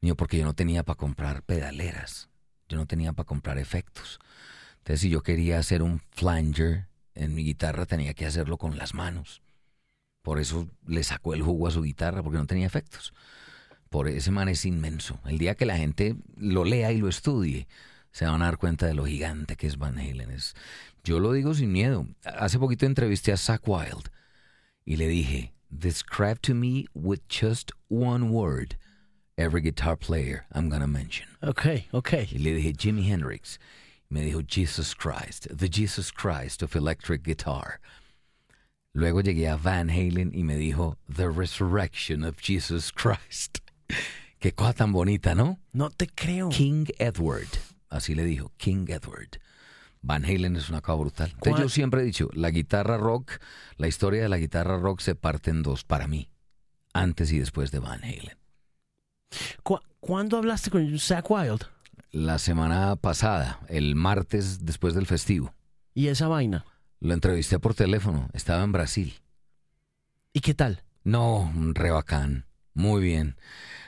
[SPEAKER 3] Yo, porque yo no tenía para comprar pedaleras. Yo no tenía para comprar efectos. Entonces, si yo quería hacer un flanger en mi guitarra, tenía que hacerlo con las manos. Por eso le sacó el jugo a su guitarra, porque no tenía efectos. Por ese man es inmenso. El día que la gente lo lea y lo estudie, se van a dar cuenta de lo gigante que es Van Halen. Es- yo lo digo sin miedo. Hace poquito entrevisté a Zach Wild y le dije, describe to me with just one word every guitar player I'm gonna mention.
[SPEAKER 1] Ok, ok.
[SPEAKER 3] Y le dije Jimi Hendrix. Me dijo Jesus Christ, the Jesus Christ of electric guitar. Luego llegué a Van Halen y me dijo The Resurrection of Jesus Christ. *laughs* Qué cosa tan bonita, ¿no?
[SPEAKER 1] No te creo.
[SPEAKER 3] King Edward. Así le dijo, King Edward. Van Halen es una cosa brutal. Entonces
[SPEAKER 1] ¿Cuál-
[SPEAKER 3] yo siempre he dicho, la guitarra rock, la historia de la guitarra rock se parte en dos para mí, antes y después de Van Halen.
[SPEAKER 1] ¿Cu- ¿Cuándo hablaste con Zach Wild?
[SPEAKER 3] La semana pasada, el martes después del festivo,
[SPEAKER 1] ¿Y esa vaina?
[SPEAKER 3] lo entrevisté por teléfono. Estaba en Brasil.
[SPEAKER 1] ¿Y qué tal?
[SPEAKER 3] No, re bacán. Muy bien.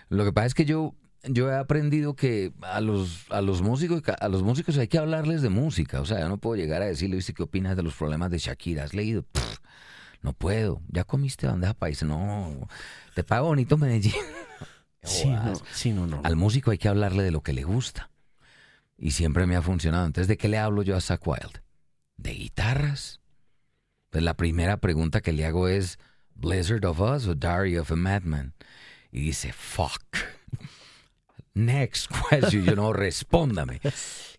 [SPEAKER 3] Lo que pasa es que yo, yo he aprendido que a los, a los músicos, a los músicos hay que hablarles de música. O sea, yo no puedo llegar a decirle, ¿viste qué opinas de los problemas de Shakira? ¿Has leído? Pff, no puedo. ¿Ya comiste bandeja paisa? No. Te pago bonito Medellín. *laughs*
[SPEAKER 1] Sí, no, sí, no, no.
[SPEAKER 3] Al músico hay que hablarle de lo que le gusta. Y siempre me ha funcionado. Entonces, ¿de qué le hablo yo a Zach Wild? ¿De guitarras? Pues la primera pregunta que le hago es, ¿Blizzard of Us o Diary of a Madman? Y dice, fuck. Next question. Yo no, *laughs* respóndame.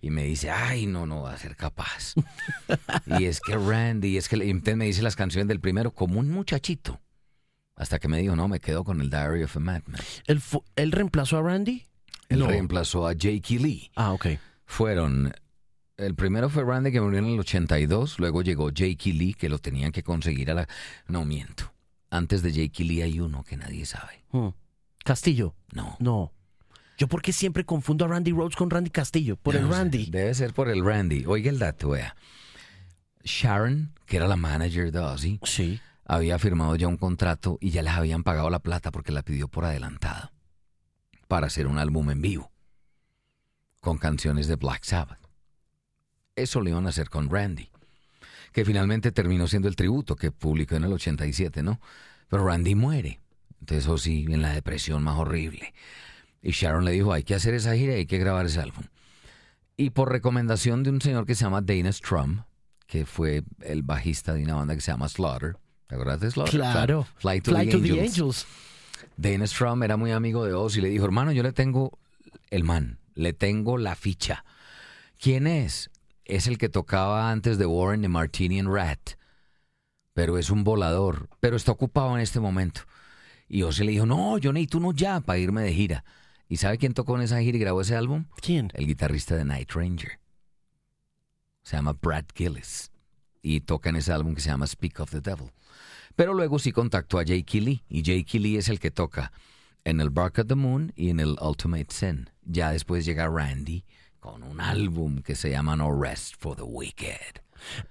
[SPEAKER 3] Y me dice, ay, no, no va a ser capaz. Y es que Randy, es que entonces me dice las canciones del primero como un muchachito. Hasta que me dijo, no, me quedo con el Diary of a Madman.
[SPEAKER 1] ¿Él, él reemplazó a Randy?
[SPEAKER 3] Él
[SPEAKER 1] No.
[SPEAKER 3] reemplazó a Jakey Lee.
[SPEAKER 1] Ah, ok.
[SPEAKER 3] Fueron, el primero fue Randy que murió en el 82, luego llegó Jakey Lee que lo tenían que conseguir a la... No miento. Antes de Jakey Lee hay uno que nadie sabe.
[SPEAKER 1] Hmm. Castillo.
[SPEAKER 3] No.
[SPEAKER 1] No. Yo porque siempre confundo a Randy Rhodes con Randy Castillo. Por el
[SPEAKER 3] No
[SPEAKER 1] Randy.
[SPEAKER 3] Debe ser por el Randy. Oiga el dato, vea. Sharon, que era la manager de Ozzy,
[SPEAKER 1] Sí.
[SPEAKER 3] había firmado ya un contrato y ya les habían pagado la plata porque la pidió por adelantado para hacer un álbum en vivo con canciones de Black Sabbath. Eso lo iban a hacer con Randy, que finalmente terminó siendo el tributo que publicó en el 87, ¿no? Pero Randy muere. Entonces, Ozzy en la depresión más horrible. Y Sharon le dijo, hay que hacer esa gira y hay que grabar ese álbum. Y por recomendación de un señor que se llama Dana Strum, que fue el bajista de una banda que se llama Slaughter. ¿Te acuerdas de Slaughter?
[SPEAKER 1] Claro.
[SPEAKER 3] Fly to, the,
[SPEAKER 1] to the
[SPEAKER 3] Angels.
[SPEAKER 1] Angels.
[SPEAKER 3] Dana Strum era muy amigo de Oz y le dijo, hermano, yo le tengo el man, le tengo la ficha. ¿Quién es? Es el que tocaba antes de Warren de Martini and Rat, pero es un volador, pero está ocupado en este momento. Y Ozzy le dijo, no, yo necesito uno ya para irme de gira. ¿Y sabe quién tocó en esa gira y grabó ese álbum?
[SPEAKER 1] ¿Quién?
[SPEAKER 3] El guitarrista de Night Ranger. Se llama Brad Gillis. Y toca en ese álbum que se llama Speak of the Devil. Pero luego sí contactó a Jakey Lee. Y Jakey Lee es el que toca en el Bark of the Moon y en el Ultimate Sin. Ya después llega Randy con un álbum que se llama No Rest for the Wicked.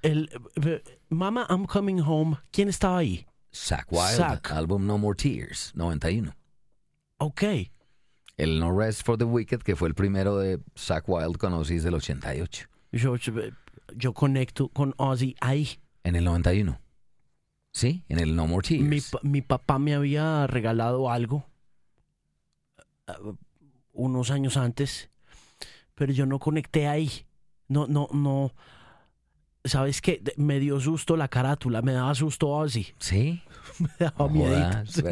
[SPEAKER 1] El, eh, Mama, I'm Coming Home. ¿Quién estaba ahí?
[SPEAKER 3] Zack Wild, álbum No More Tears, 91.
[SPEAKER 1] Ok.
[SPEAKER 3] El No Rest for the Wicked, que fue el primero de Zack Wild con Ozzy del 88.
[SPEAKER 1] Yo, yo conecto con Ozzy ahí.
[SPEAKER 3] En el 91. ¿Sí? En el No More Tears.
[SPEAKER 1] Mi, mi papá me había regalado algo eh, unos años antes, pero yo no conecté ahí. No, no, no. ¿Sabes qué? Me dio susto la carátula, me daba susto Ozzy.
[SPEAKER 3] ¿Sí? *laughs*
[SPEAKER 1] Me daba miedito,
[SPEAKER 3] jodas,
[SPEAKER 1] sí.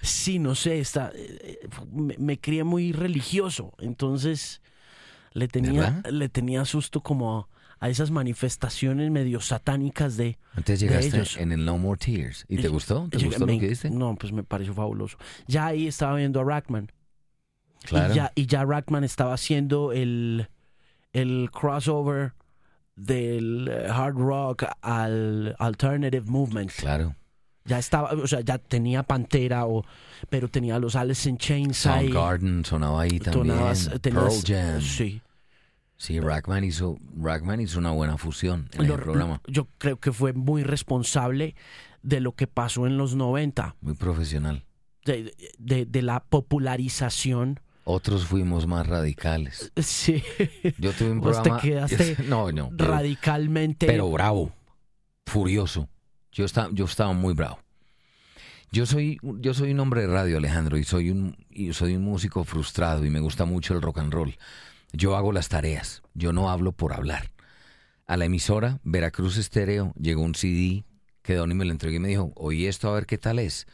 [SPEAKER 1] Sí, no sé, está, eh, eh, me, me crié muy religioso, entonces le tenía, le tenía susto como a, a esas manifestaciones medio satánicas de... De
[SPEAKER 3] llegaste
[SPEAKER 1] ellos.
[SPEAKER 3] en el No More Tears. ¿Y te
[SPEAKER 1] Yo-
[SPEAKER 3] gustó? ¿Te gustó
[SPEAKER 1] me-
[SPEAKER 3] lo que viste?
[SPEAKER 1] No, pues me pareció fabuloso. Ya ahí estaba viendo a Rackman.
[SPEAKER 3] Claro.
[SPEAKER 1] Y ya, y ya Rackman estaba haciendo el, el crossover del eh, hard rock al alternative movement.
[SPEAKER 3] Claro.
[SPEAKER 1] Ya estaba, o sea, ya tenía Pantera, o, pero tenía los Alice in Chains ahí.
[SPEAKER 3] Soundgarden sonaba ahí también.
[SPEAKER 1] Tonabas- tenías-
[SPEAKER 3] Pearl Jam.
[SPEAKER 1] Sí.
[SPEAKER 3] Sí, Rackman hizo, Rackman hizo una buena fusión en
[SPEAKER 1] Lo-
[SPEAKER 3] el programa.
[SPEAKER 1] Yo creo que fue muy responsable de lo que pasó en los 90,
[SPEAKER 3] Muy profesional.
[SPEAKER 1] de, de- de la popularización.
[SPEAKER 3] Otros fuimos más radicales. *laughs*
[SPEAKER 1] Sí.
[SPEAKER 3] Yo tuve un
[SPEAKER 1] Vos te
[SPEAKER 3] programa...
[SPEAKER 1] quedaste *laughs*
[SPEAKER 3] no, no. Pero,
[SPEAKER 1] radicalmente.
[SPEAKER 3] pero bravo. Furioso. Yo estaba, yo estaba muy bravo. Yo soy, yo soy un hombre de radio, Alejandro, y soy un, soy un músico frustrado y me gusta mucho el rock and roll. Yo hago las tareas, yo no hablo por hablar. A la emisora Veracruz Estéreo llegó un CD que Donny me lo entregó y me dijo, oye esto a ver qué tal es.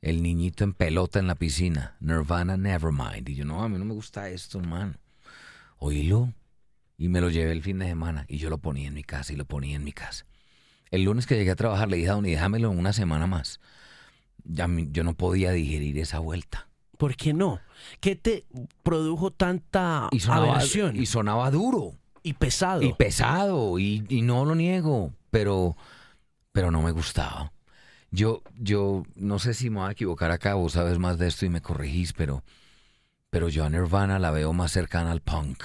[SPEAKER 3] El niñito en pelota en la piscina, Nirvana Nevermind. Y yo, no, a mí no me gusta esto, hermano. Oílo. Y me lo llevé el fin de semana y yo lo ponía en mi casa y lo ponía en mi casa. El lunes que llegué a trabajar le dije a Donny, déjamelo una semana más. Ya yo no podía digerir esa vuelta.
[SPEAKER 1] ¿Por qué no? ¿Qué te produjo tanta
[SPEAKER 3] Y sonaba,
[SPEAKER 1] aversión
[SPEAKER 3] y sonaba duro.
[SPEAKER 1] y pesado?
[SPEAKER 3] Y pesado, y, y no lo niego, pero, pero no me gustaba. Yo, yo no sé si me voy a equivocar acá, vos sabes más de esto y me corregís, pero, pero yo a Nirvana la veo más cercana al punk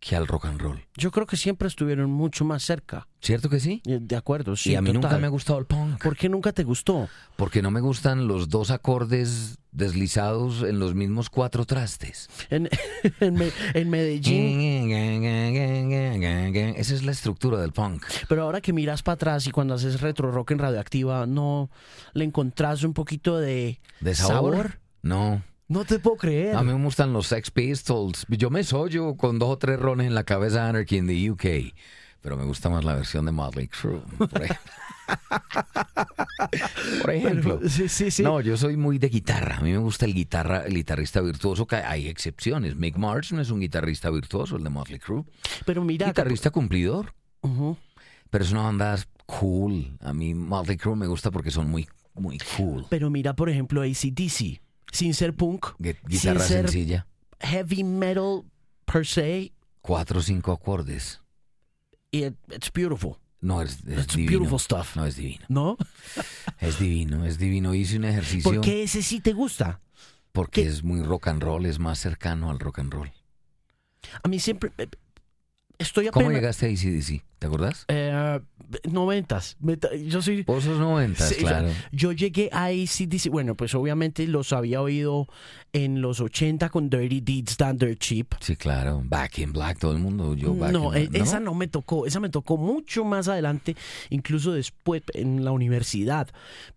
[SPEAKER 3] que al rock and roll.
[SPEAKER 1] Yo creo que siempre estuvieron mucho más cerca.
[SPEAKER 3] ¿Cierto que sí?
[SPEAKER 1] Eh, De acuerdo, sí.
[SPEAKER 3] y a mí nunca
[SPEAKER 1] total.
[SPEAKER 3] me ha gustado el punk.
[SPEAKER 1] ¿Por qué nunca te gustó?
[SPEAKER 3] Porque no me gustan los dos acordes deslizados en los mismos cuatro trastes.
[SPEAKER 1] En, *laughs* en, Me- en Medellín.
[SPEAKER 3] Esa es la estructura del punk.
[SPEAKER 1] Pero ahora que miras para atrás y cuando haces retro rock en radioactiva, ¿no le encontrás un poquito de,
[SPEAKER 3] ¿De sabor? No.
[SPEAKER 1] No te puedo creer.
[SPEAKER 3] A mí me gustan los Sex Pistols. Yo me sollo con dos o tres rones en la cabeza de Anarchy in the UK. Pero me gusta más la versión de Motley Crue. Por ejemplo. *laughs* Por ejemplo.
[SPEAKER 1] sí, sí, sí.
[SPEAKER 3] No, yo soy muy de guitarra. A mí me gusta el guitarra, el guitarrista virtuoso. que Hay excepciones. Mick Mars no es un guitarrista virtuoso, el de Motley Crue.
[SPEAKER 1] Pero mira,
[SPEAKER 3] Guitarrista cumplidor. Pero es una banda cool. A mí Motley Crue me gusta porque son muy, muy cool.
[SPEAKER 1] pero mira, por ejemplo, ACDC, sin ser punk,
[SPEAKER 3] Gu- Guitarra
[SPEAKER 1] sin ser
[SPEAKER 3] sencilla.
[SPEAKER 1] heavy metal per se,
[SPEAKER 3] Cuatro o cinco acordes.
[SPEAKER 1] it, it's beautiful.
[SPEAKER 3] No, es, es
[SPEAKER 1] It's
[SPEAKER 3] divino.
[SPEAKER 1] beautiful stuff.
[SPEAKER 3] No, es divino.
[SPEAKER 1] ¿No?
[SPEAKER 3] Es divino, es divino. Hice un ejercicio
[SPEAKER 1] ¿Por qué ese sí te gusta?
[SPEAKER 3] porque
[SPEAKER 1] qué?
[SPEAKER 3] es muy rock and roll, es más cercano al rock and roll.
[SPEAKER 1] A mí siempre... eh, Estoy
[SPEAKER 3] ¿Cómo
[SPEAKER 1] apenas...
[SPEAKER 3] llegaste a ACDC? ¿Te acordás?
[SPEAKER 1] Eh, noventas. Yo soy...
[SPEAKER 3] Vos sos noventas,
[SPEAKER 1] Sí,
[SPEAKER 3] claro.
[SPEAKER 1] Yo llegué a ACDC, bueno, pues obviamente los había oído en los 80 con Dirty Deeds Standard Cheap.
[SPEAKER 3] Sí, claro. Back in Black, todo el mundo. Yo back
[SPEAKER 1] No,
[SPEAKER 3] in
[SPEAKER 1] e-
[SPEAKER 3] Black.
[SPEAKER 1] esa no me tocó, esa me tocó mucho más adelante, incluso después en la universidad.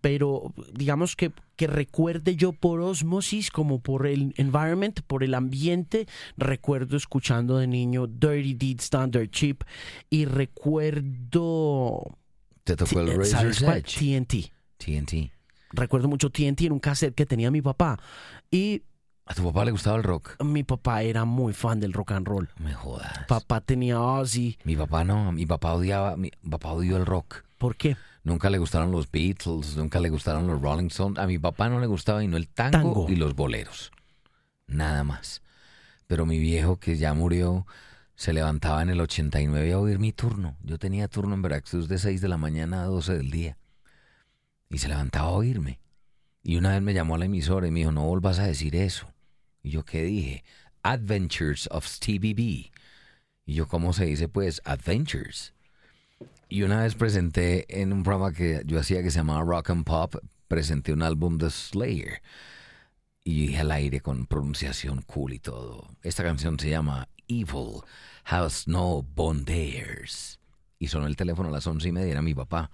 [SPEAKER 1] Pero digamos que, que recuerde yo por osmosis, como por el environment, por el ambiente, recuerdo escuchando de niño Dirty Deeds Standard Cheap y recuerdo...
[SPEAKER 3] Te tocó el Razor's. Edge.
[SPEAKER 1] TNT.
[SPEAKER 3] TNT.
[SPEAKER 1] Recuerdo mucho TNT en un cassette que tenía mi papá. Y
[SPEAKER 3] ¿A tu papá le gustaba el rock?
[SPEAKER 1] mi papá era muy fan del rock and roll.
[SPEAKER 3] Me jodas.
[SPEAKER 1] Papá tenía Ozzy.
[SPEAKER 3] Mi papá no, mi papá odiaba, mi papá odió el rock.
[SPEAKER 1] ¿Por qué?
[SPEAKER 3] Nunca le gustaron los Beatles, nunca le gustaron los Rolling Stones. A mi papá no le gustaba sino el tango,
[SPEAKER 1] Tango.
[SPEAKER 3] y los boleros. Nada más. Pero mi viejo, que ya murió, se levantaba en el 89 a oír mi turno. Yo tenía turno en Veracruz de 6 de la mañana a 12 del día. Y se levantaba a oírme. Y una vez me llamó a la emisora y me dijo, no volvas a decir eso. Y yo, ¿qué dije? Adventures of Stevie B. Y yo, ¿cómo se dice? Pues, Adventures. Y una vez presenté en un programa que yo hacía que se llamaba Rock and Pop, presenté un álbum de Slayer. Y dije al aire con pronunciación cool y todo. Esta canción se llama Evil Has No Bonders. Y sonó el teléfono a las once y media, era mi papá.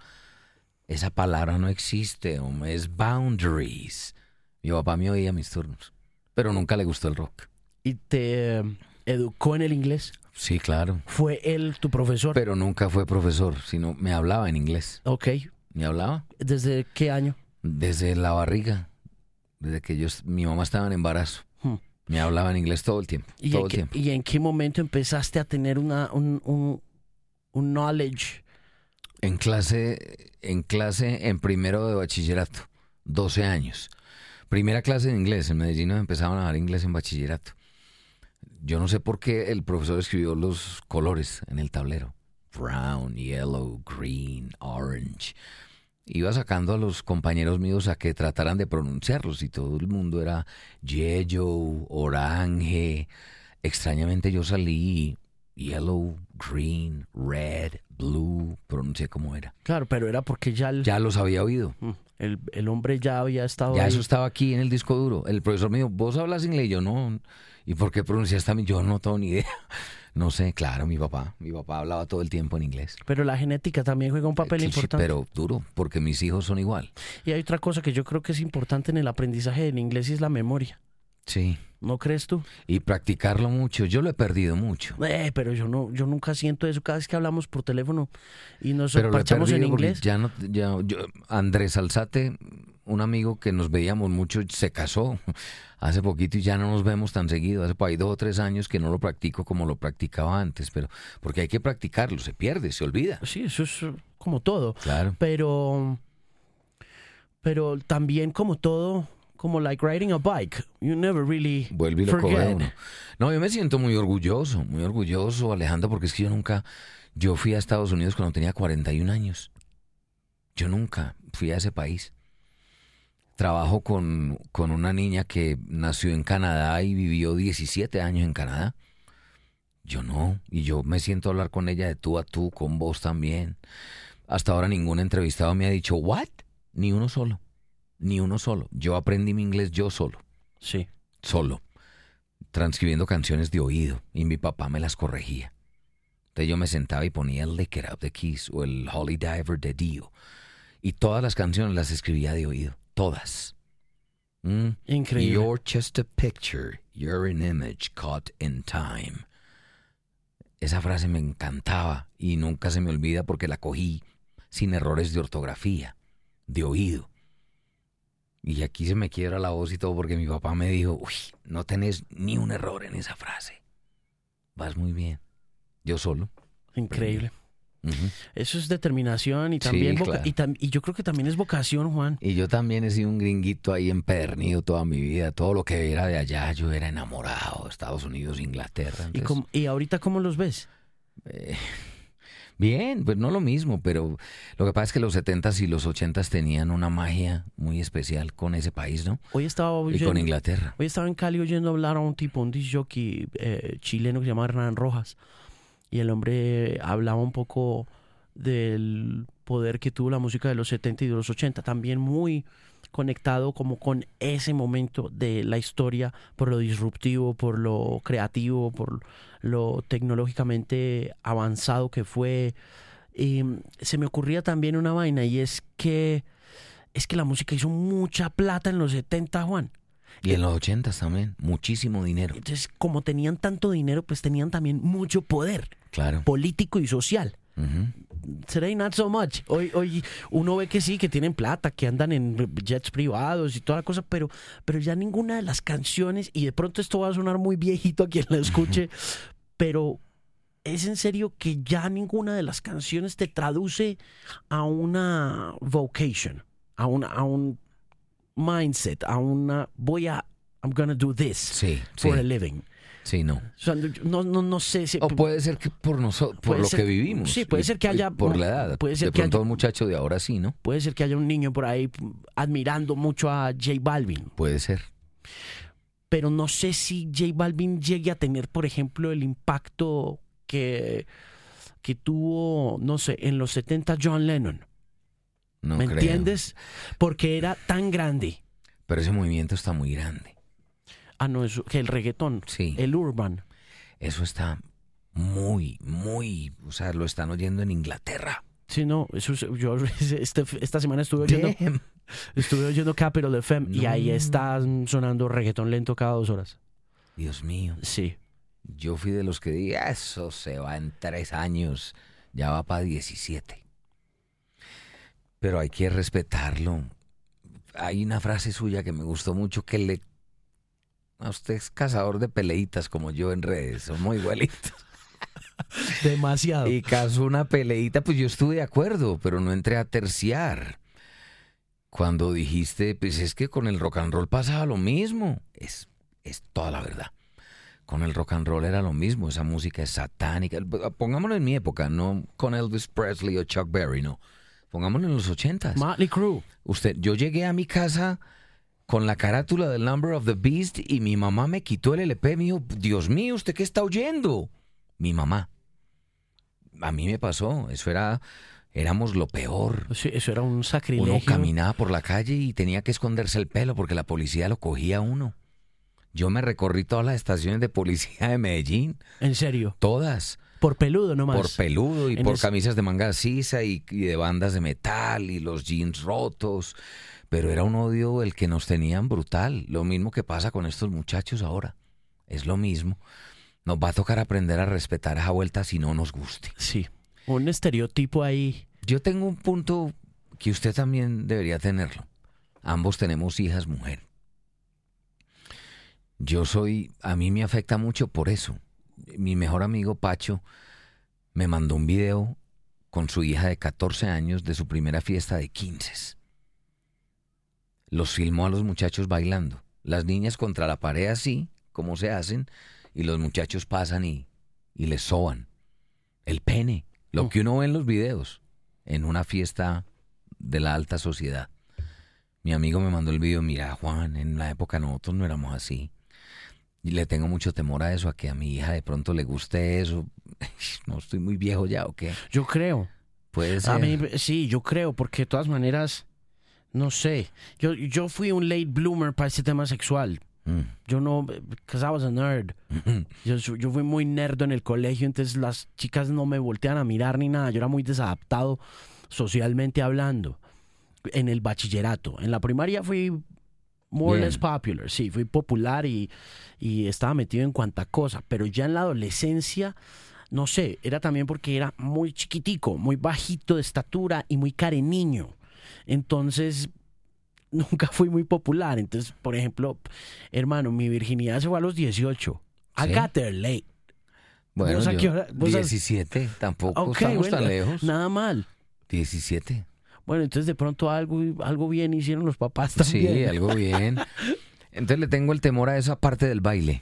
[SPEAKER 3] Esa palabra no existe, hombre, es boundaries. Mi papá me oía mis turnos, pero nunca le gustó el rock.
[SPEAKER 1] ¿Y te eh, educó en el inglés?
[SPEAKER 3] Sí, claro.
[SPEAKER 1] ¿Fue él tu profesor?
[SPEAKER 3] Pero nunca fue profesor, sino me hablaba en inglés.
[SPEAKER 1] ok.
[SPEAKER 3] Me hablaba
[SPEAKER 1] ¿Desde qué año?
[SPEAKER 3] desde la barriga, desde que yo, mi mamá estaba en embarazo. Me hablaba en inglés todo el tiempo,
[SPEAKER 1] ¿Y,
[SPEAKER 3] todo
[SPEAKER 1] en
[SPEAKER 3] el
[SPEAKER 1] qué,
[SPEAKER 3] tiempo.
[SPEAKER 1] y en qué momento empezaste a tener una, un, un, un knowledge?
[SPEAKER 3] En clase, en clase, en primero de bachillerato, 12 años. Primera clase de inglés, en Medellín nos empezaban a dar inglés en bachillerato. Yo no sé por qué el profesor escribió los colores en el tablero. Brown, yellow, green, orange. Iba sacando a los compañeros míos a que trataran de pronunciarlos y todo el mundo era yellow, orange. Extrañamente yo salí yellow, green, red, blue, pronuncié como era.
[SPEAKER 1] Claro, pero era porque ya el,
[SPEAKER 3] Ya los había oído.
[SPEAKER 1] Mm, el, el hombre ya había estado
[SPEAKER 3] Ya
[SPEAKER 1] ahí.
[SPEAKER 3] eso estaba aquí en el disco duro. El profesor me dijo, ¿vos hablas inglés? Yo no. ¿Y por qué pronuncias también? Yo no tengo ni idea. No sé, claro, mi papá. Mi papá hablaba todo el tiempo en inglés.
[SPEAKER 1] Pero la genética también juega un papel
[SPEAKER 3] Sí, sí,
[SPEAKER 1] importante.
[SPEAKER 3] pero duro, porque mis hijos son igual.
[SPEAKER 1] Y hay otra cosa que yo creo que es importante en el aprendizaje del inglés y es la memoria.
[SPEAKER 3] Sí.
[SPEAKER 1] ¿No crees tú?
[SPEAKER 3] Y practicarlo mucho. Yo lo he perdido mucho.
[SPEAKER 1] Eh, pero yo no, yo nunca siento eso cada vez que hablamos por teléfono y nos
[SPEAKER 3] Pero
[SPEAKER 1] parchamos en inglés.
[SPEAKER 3] Ya no, ya, yo- Andrés Alzate, un amigo que nos veíamos mucho, se casó *laughs* hace poquito y ya no nos vemos tan seguido. Hace por ahí dos o tres años que no lo practico como lo practicaba antes, pero porque hay que practicarlo, se pierde, se olvida.
[SPEAKER 1] Sí, eso es eh, como todo.
[SPEAKER 3] Claro.
[SPEAKER 1] Pero, pero también como todo, como like riding a bike, you never really
[SPEAKER 3] Vuelve y lo
[SPEAKER 1] forget.
[SPEAKER 3] coge uno. No, yo me siento muy orgulloso, muy orgulloso, Alejandro, porque es que yo nunca, yo fui a Estados Unidos cuando tenía 41 años. Yo nunca fui a ese país. Trabajo con, con una niña que nació en Canadá y vivió 17 años en Canadá. Yo no, y yo me siento a hablar con ella de tú a tú, con vos también. Hasta ahora ningún entrevistado me ha dicho, ¿what? Ni uno solo, ni uno solo. Yo aprendí mi inglés yo solo,
[SPEAKER 1] Sí.
[SPEAKER 3] solo, transcribiendo canciones de oído, y mi papá me las corregía. Entonces yo me sentaba y ponía el Lick It Up de Kiss o el Holy Diver de Dio, y todas las canciones las escribía de oído, todas. Mm.
[SPEAKER 1] Increíble.
[SPEAKER 3] You're just a picture, you're an image caught in time. Esa frase me encantaba y nunca se me olvida porque la cogí sin errores de ortografía, de oído. Y aquí se me quiebra la voz y todo porque mi papá me dijo, uy, no tenés ni un error en esa frase. Vas muy bien. Yo solo.
[SPEAKER 1] Increíble. Eso es determinación y también
[SPEAKER 3] claro.
[SPEAKER 1] y, tam- y yo creo que también es vocación, Juan.
[SPEAKER 3] Y yo también he sido un gringuito ahí empedernido toda mi vida. Todo lo que era de allá, yo era enamorado. Estados Unidos, Inglaterra.
[SPEAKER 1] ¿Y,
[SPEAKER 3] entonces-
[SPEAKER 1] y ahorita cómo los ves?
[SPEAKER 3] Bien, pues no lo mismo, pero lo que pasa es que los 70s y los 80s tenían una magia muy especial con ese país, ¿no?
[SPEAKER 1] Hoy estaba
[SPEAKER 3] Y
[SPEAKER 1] oyendo,
[SPEAKER 3] con Inglaterra.
[SPEAKER 1] hoy estaba en Cali oyendo hablar a un tipo, un disc jockey eh, chileno que se llama Hernán Rojas. Y el hombre hablaba un poco del poder que tuvo la música de los 70 y de los 80. También muy conectado como con ese momento de la historia por lo disruptivo, por lo creativo, por lo tecnológicamente avanzado que fue. Y se me ocurría también una vaina y es que es que la música hizo mucha plata en los 70, Juan.
[SPEAKER 3] Y en los 80s también, muchísimo dinero.
[SPEAKER 1] Entonces, como tenían tanto dinero, pues tenían también mucho poder
[SPEAKER 3] Claro.
[SPEAKER 1] político y social.
[SPEAKER 3] Ujú.
[SPEAKER 1] Today not so much. Hoy, hoy uno ve que sí, que tienen plata, que andan en jets privados y toda la cosa, pero, pero ya ninguna de las canciones, y de pronto esto va a sonar muy viejito a quien la escuche, *laughs* pero es en serio que ya ninguna de las canciones te traduce a una vocation, a, una, a un mindset, a una voy a, I'm gonna do this
[SPEAKER 3] Sí, sí,
[SPEAKER 1] for a living.
[SPEAKER 3] Sí, no.
[SPEAKER 1] O sea, no, no, no sé si...
[SPEAKER 3] O puede ser que por nosotros, por lo
[SPEAKER 1] ser-
[SPEAKER 3] que vivimos.
[SPEAKER 1] sí, puede
[SPEAKER 3] y-
[SPEAKER 1] ser que
[SPEAKER 3] y
[SPEAKER 1] haya-
[SPEAKER 3] Por la edad.
[SPEAKER 1] puede ser
[SPEAKER 3] de
[SPEAKER 1] que
[SPEAKER 3] pronto
[SPEAKER 1] haya-
[SPEAKER 3] un muchacho de ahora sí, ¿no?
[SPEAKER 1] Puede ser que haya un niño por ahí admirando mucho a J Balvin,
[SPEAKER 3] Puede ser.
[SPEAKER 1] pero no sé si J Balvin llegue a tener, por ejemplo, el impacto que, que tuvo, no sé, en los 70 John Lennon.
[SPEAKER 3] No
[SPEAKER 1] ¿Me
[SPEAKER 3] creo.
[SPEAKER 1] entiendes? Porque era tan grande.
[SPEAKER 3] Pero ese movimiento está muy grande.
[SPEAKER 1] Ah, no, eso, que el reggaetón,
[SPEAKER 3] Sí.
[SPEAKER 1] el urban.
[SPEAKER 3] Eso está muy, muy. O sea, lo están oyendo en Inglaterra.
[SPEAKER 1] Sí, no, eso es- yo *laughs* este- esta semana estuve oyendo,
[SPEAKER 3] Damn.
[SPEAKER 1] estuve oyendo Capital FM y
[SPEAKER 3] No.
[SPEAKER 1] ahí está sonando reggaetón lento cada dos horas.
[SPEAKER 3] Dios mío.
[SPEAKER 1] Sí.
[SPEAKER 3] Yo fui de los que dije, eso se va en tres años, ya va para 17. Pero hay que respetarlo. Hay una frase suya que me gustó mucho que le... A usted es cazador de peleitas como yo en redes, somos igualitos. *laughs*
[SPEAKER 1] Demasiado.
[SPEAKER 3] Y cazó una peleita, pues yo estuve de acuerdo, pero no entré a terciar. Cuando dijiste, pues es que con el rock and roll pasaba lo mismo. Es, es toda la verdad. Con el rock and roll era lo mismo, esa música es satánica. Pongámoslo en mi época, no con Elvis Presley o Chuck Berry, no. Pongámoslo en los ochentas.
[SPEAKER 1] Motley Crue.
[SPEAKER 3] Usted, yo llegué a mi casa con la carátula del Number of the Beast y mi mamá me quitó el LP. Me dijo, Dios mío, ¿usted qué está oyendo? Mi mamá. A mí me pasó. Eso era, éramos lo peor.
[SPEAKER 1] Sí, eso era un sacrilegio.
[SPEAKER 3] Uno caminaba por la calle y tenía que esconderse el pelo porque la policía lo cogía a uno. Yo me recorrí todas las estaciones de policía de Medellín,
[SPEAKER 1] En serio.
[SPEAKER 3] todas,
[SPEAKER 1] Por peludo nomás.
[SPEAKER 3] por peludo y
[SPEAKER 1] En
[SPEAKER 3] por camisas de manga sisa y, y de bandas de metal y los jeans rotos. Pero era un odio el que nos tenían brutal. Lo mismo que pasa con estos muchachos ahora. Es lo mismo. Nos va a tocar aprender a respetar esa vuelta si no nos guste.
[SPEAKER 1] Sí. Un estereotipo ahí.
[SPEAKER 3] Yo tengo un punto que usted también debería tenerlo. Ambos tenemos hijas mujer. Yo soy, a mí me afecta mucho por eso. Mi mejor amigo Pacho me mandó un video con su hija de 14 años de su primera fiesta de 15. Los filmó a los muchachos bailando. Las niñas contra la pared así, como se hacen, y los muchachos pasan y, y les soban. El pene, lo
[SPEAKER 1] Mm.
[SPEAKER 3] que uno ve en los videos, en una fiesta de la alta sociedad. Mi amigo me mandó el video, mira Juan, en la época nosotros no éramos así. Y le tengo mucho temor a eso, a que a mi hija de pronto le guste eso. *laughs* No estoy muy viejo ya o qué.
[SPEAKER 1] Yo creo.
[SPEAKER 3] Puede ser.
[SPEAKER 1] A mí, sí, yo creo, porque de todas maneras, no sé. Yo, yo fui un late bloomer para ese tema sexual.
[SPEAKER 3] Mm.
[SPEAKER 1] Yo no, because I was a nerd. Yo, yo fui muy nerd en el colegio, entonces las chicas no me voltean a mirar ni nada. Yo era muy desadaptado socialmente hablando. En el bachillerato. En la primaria fui more or less popular. Sí, fui popular y, y estaba metido en cuanta cosa. Pero ya en la adolescencia, no sé, era también porque era muy chiquitico, muy bajito de estatura y muy care niño. Entonces, *laughs* nunca fui muy popular. Entonces, por ejemplo, hermano, mi virginidad se fue a los 18. I
[SPEAKER 3] ¿Sí?
[SPEAKER 1] got there late.
[SPEAKER 3] Bueno,
[SPEAKER 1] ¿Vos a
[SPEAKER 3] yo-
[SPEAKER 1] qué hora- vos a-
[SPEAKER 3] 17, tampoco
[SPEAKER 1] Ok,
[SPEAKER 3] estamos
[SPEAKER 1] bueno,
[SPEAKER 3] tan lejos.
[SPEAKER 1] Nada mal.
[SPEAKER 3] 17.
[SPEAKER 1] Bueno, entonces de pronto algo, algo bien hicieron los papás
[SPEAKER 3] Sí,
[SPEAKER 1] también.
[SPEAKER 3] algo bien. *laughs* Entonces le tengo el temor a esa parte del baile.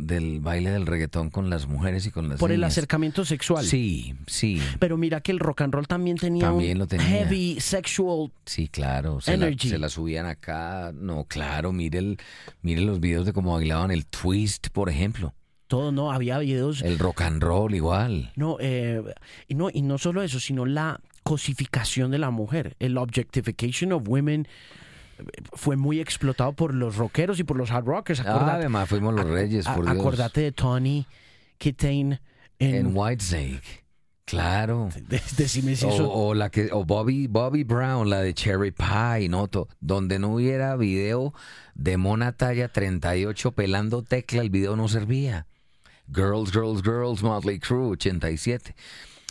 [SPEAKER 3] Del baile del reggaetón con las mujeres y con las
[SPEAKER 1] Por el acercamiento sexual.
[SPEAKER 3] Sí, sí,
[SPEAKER 1] Pero mira que el rock and roll también tenía
[SPEAKER 3] También
[SPEAKER 1] un
[SPEAKER 3] lo tenía.
[SPEAKER 1] heavy sexual.
[SPEAKER 3] sí, claro. Se la,
[SPEAKER 1] Energy.
[SPEAKER 3] se la subían acá. No, claro, mire, el, mire los videos de cómo bailaban el twist, por ejemplo.
[SPEAKER 1] Todo, ¿no? Había videos.
[SPEAKER 3] El rock and roll igual.
[SPEAKER 1] No, eh, y no, y no solo eso, sino la cosificación de la mujer. El objectification of women fue muy explotado por los rockeros y por los hard rockers.
[SPEAKER 3] Ah,
[SPEAKER 1] Acordate,
[SPEAKER 3] además fuimos los reyes,
[SPEAKER 1] a-
[SPEAKER 3] por Dios.
[SPEAKER 1] acordate de Tony Kitain en,
[SPEAKER 3] En Whitesnake. Claro.
[SPEAKER 1] de- decime si eso-
[SPEAKER 3] O, o la que o Bobby Bobby Brown, la de Cherry Pie, noto, donde no hubiera video de Mona talla 38 pelando tecla, el video no servía. Girls, Girls, Girls, Motley Crue, 87.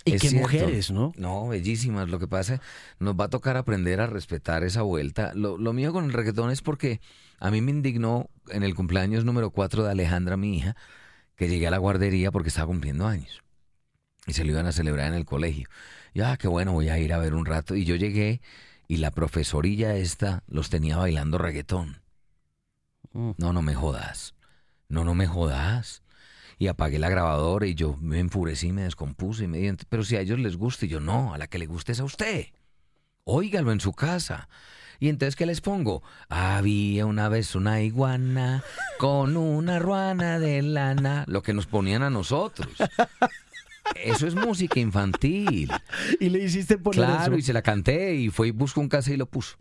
[SPEAKER 1] Y
[SPEAKER 3] Es
[SPEAKER 1] qué
[SPEAKER 3] cierto.
[SPEAKER 1] mujeres, ¿no?
[SPEAKER 3] No, bellísimas. Lo que pasa, nos va a tocar aprender a respetar esa vuelta. Lo, lo mío con el reggaetón es porque a mí me indignó en el cumpleaños número 4 de Alejandra, mi hija, que llegué a la guardería porque estaba cumpliendo años. Y se lo iban a celebrar en el colegio. Ya, qué bueno, voy a ir a ver un rato. Y yo llegué y la profesorilla esta los tenía bailando reggaetón.
[SPEAKER 1] Mm.
[SPEAKER 3] No, no me jodas. No, no me jodas. Y apagué la grabadora y yo me enfurecí, me descompuse y me dije, pero si a ellos les gusta y yo no, a la que le guste es a usted. Óigalo en su casa. Y entonces, ¿qué les pongo? Había una vez una iguana con una ruana de lana. Lo que nos ponían a nosotros. Eso es música infantil. *laughs*
[SPEAKER 1] Y le hiciste poner
[SPEAKER 3] Claro,
[SPEAKER 1] eso.
[SPEAKER 3] y se la canté y fue y buscó un cassette y lo puso.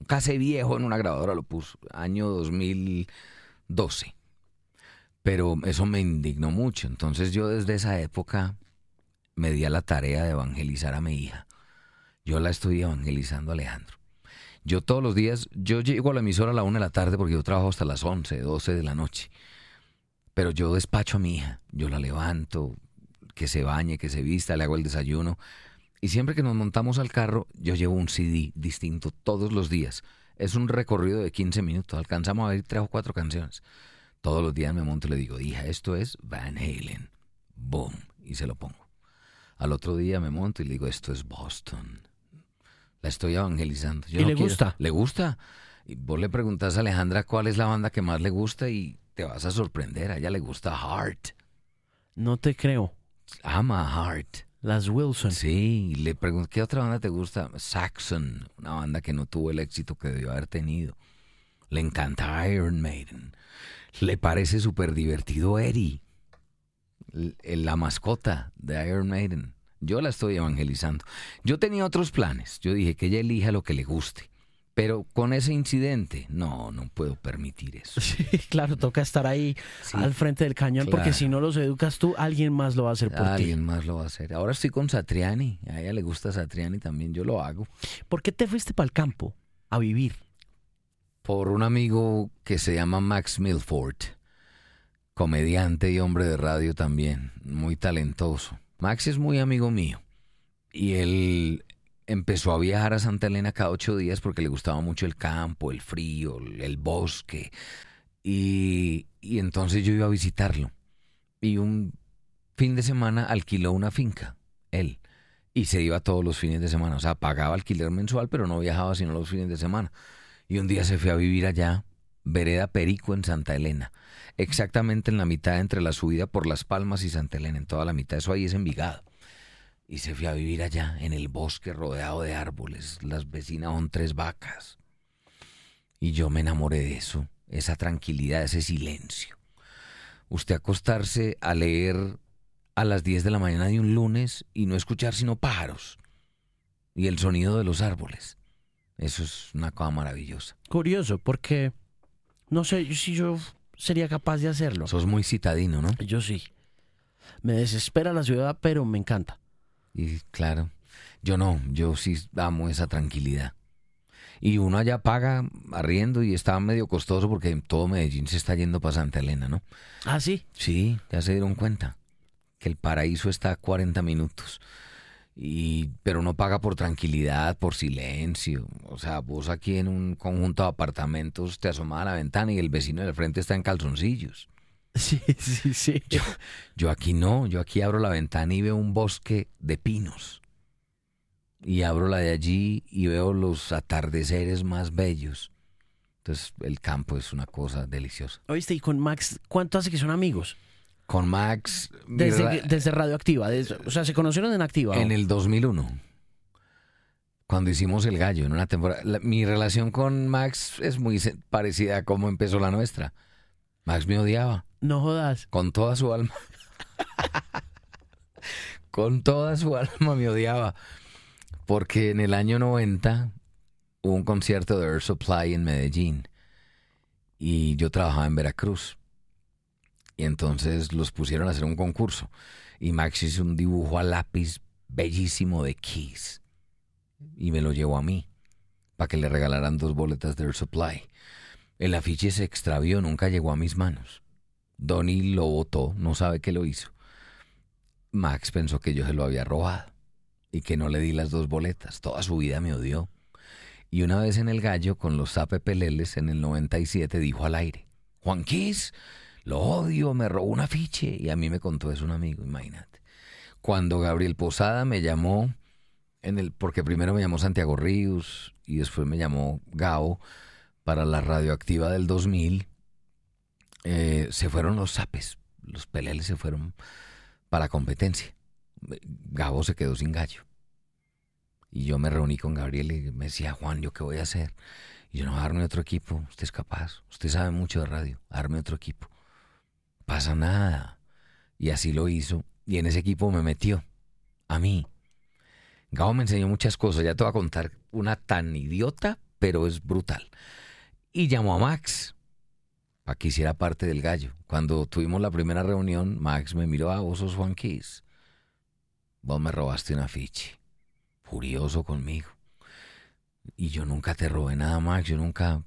[SPEAKER 3] Un cassette viejo en una grabadora lo puso, año 2012. Pero eso me indignó mucho. Entonces yo desde esa época me di a la tarea de evangelizar a mi hija. Yo la estoy evangelizando a Alejandro. Yo todos los días, yo llego a la emisora a la una de la tarde porque yo trabajo hasta las 11, 12 de la noche. Pero yo despacho a mi hija, yo la levanto, que se bañe, que se vista, le hago el desayuno. Y siempre que nos montamos al carro, yo llevo un CD distinto todos los días. Es un recorrido de 15 minutos, alcanzamos a ver tres o cuatro canciones. Todos los días me monto y le digo, hija, esto es Van Halen. Boom, y se lo pongo. Al otro día me monto y le digo, esto es Boston. La estoy evangelizando. Yo
[SPEAKER 1] ¿Y
[SPEAKER 3] no
[SPEAKER 1] le
[SPEAKER 3] quiero-
[SPEAKER 1] gusta?
[SPEAKER 3] Le gusta. Y vos le preguntás a Alejandra cuál es la banda que más le gusta y te vas a sorprender. A ella le gusta Heart.
[SPEAKER 1] No te creo.
[SPEAKER 3] Ama Heart.
[SPEAKER 1] Las Wilson.
[SPEAKER 3] Sí, le pregunté, ¿qué otra banda te gusta? Saxon, una banda que no tuvo el éxito que debió haber tenido. Le encanta Iron Maiden. Le parece súper divertido l- la mascota de Iron Maiden. Yo la estoy evangelizando. Yo tenía otros planes. Yo dije que ella elija lo que le guste. Pero con ese incidente, no, no puedo permitir eso. *laughs*
[SPEAKER 1] Sí, claro, toca estar ahí
[SPEAKER 3] Sí,
[SPEAKER 1] al frente del cañón porque si no los educas tú, alguien más lo va a hacer por ti.
[SPEAKER 3] Alguien más lo va a hacer. Ahora estoy con Satriani. A ella le gusta Satriani también. Yo lo hago.
[SPEAKER 1] ¿Por qué te fuiste para el campo a vivir?
[SPEAKER 3] Por un amigo que se llama Max Milford, comediante y hombre de radio también, muy talentoso. Max es muy amigo mío y él empezó a viajar a Santa Elena cada ocho días porque le gustaba mucho el campo, el frío, el bosque. Y, y entonces yo iba a visitarlo. Y un fin de semana alquiló una finca, él. Y se iba todos los fines de semana. O sea, pagaba alquiler mensual, pero no viajaba sino los fines de semana. Y un día se fue a vivir allá, Vereda Perico, en Santa Elena. Exactamente en la mitad entre la subida por Las Palmas y Santa Elena, en toda la mitad. Eso ahí es Envigado. Y se fui a vivir allá, en el bosque rodeado de árboles. Las vecinas son tres vacas. Y yo me enamoré de eso, esa tranquilidad, ese silencio. Usted acostarse a leer a las 10 de la mañana de un lunes y no escuchar sino pájaros y el sonido de los árboles. Eso es una cosa maravillosa.
[SPEAKER 1] Curioso, porque no sé si yo sería capaz de hacerlo.
[SPEAKER 3] Sos muy citadino, ¿no?
[SPEAKER 1] Yo sí. Me desespera la ciudad, pero me encanta.
[SPEAKER 3] Y claro, yo no, yo sí amo esa tranquilidad. Y uno allá paga arriendo y está medio costoso porque todo Medellín se está yendo para Santa Elena, ¿no?
[SPEAKER 1] Ah, sí.
[SPEAKER 3] Sí, ya se dieron cuenta que el paraíso está a 40 minutos. Y, pero no paga por tranquilidad, por silencio. O sea, vos aquí en un conjunto de apartamentos te asomas a la ventana y el vecino del frente está en calzoncillos. *laughs*
[SPEAKER 1] Sí, sí, sí.
[SPEAKER 3] Yo, yo aquí no, yo aquí abro la ventana y veo un bosque de pinos. Y abro la de allí y veo los atardeceres más bellos. Entonces el campo es una cosa deliciosa.
[SPEAKER 1] Oíste, y con Max, ¿cuánto hace que son amigos?
[SPEAKER 3] Con Max...
[SPEAKER 1] Desde, desde Radioactiva. desde- o sea, se conocieron en Activa.
[SPEAKER 3] En el 2001, cuando hicimos El Gallo, en una temporada. la- mi relación con Max es muy parecida a cómo empezó la nuestra. Max me odiaba
[SPEAKER 1] No jodas.
[SPEAKER 3] con toda su alma. *laughs* con toda su alma me odiaba. Porque en el año 90 hubo un concierto de Air Supply en Medellín. Y yo trabajaba en Veracruz. Y entonces los pusieron a hacer un concurso. Y Max hizo un dibujo a lápiz bellísimo de Kiss. Y me lo llevó a mí. Para que le regalaran dos boletas de Air Supply. El afiche se extravió, nunca llegó a mis manos. Donnie lo botó, no sabe qué lo hizo. Max pensó que yo se lo había robado y que no le di las dos boletas. Toda su vida me odió. Y una vez en el gallo, con los zape peleles en el 97, dijo al aire: Juan Kiss, lo odio, me robó un afiche. Y a mí me contó eso un amigo, imagínate. Cuando Gabriel Posada me llamó, en el, porque primero me llamó Santiago Ríos y después me llamó Gao para la radioactiva del 2000, eh, se fueron los zapes, los peleles se fueron para competencia. Gabo se quedó sin gallo. Y yo me reuní con Gabriel y me decía, Juan, ¿yo qué voy a hacer? Y yo, no, arme otro equipo, usted es capaz, usted sabe mucho de radio, arme otro equipo. Pasa nada. Y así lo hizo. Y en ese equipo me metió, a mí. Gabo me enseñó muchas cosas, ya te voy a contar una tan idiota, pero es brutal. Y llamó a Max para que hiciera parte del gallo. Cuando tuvimos la primera reunión, Max me miró, ah, vos sos Juan. Vos me robaste un afiche. Furioso conmigo. Y yo nunca te robé nada, Max, yo nunca...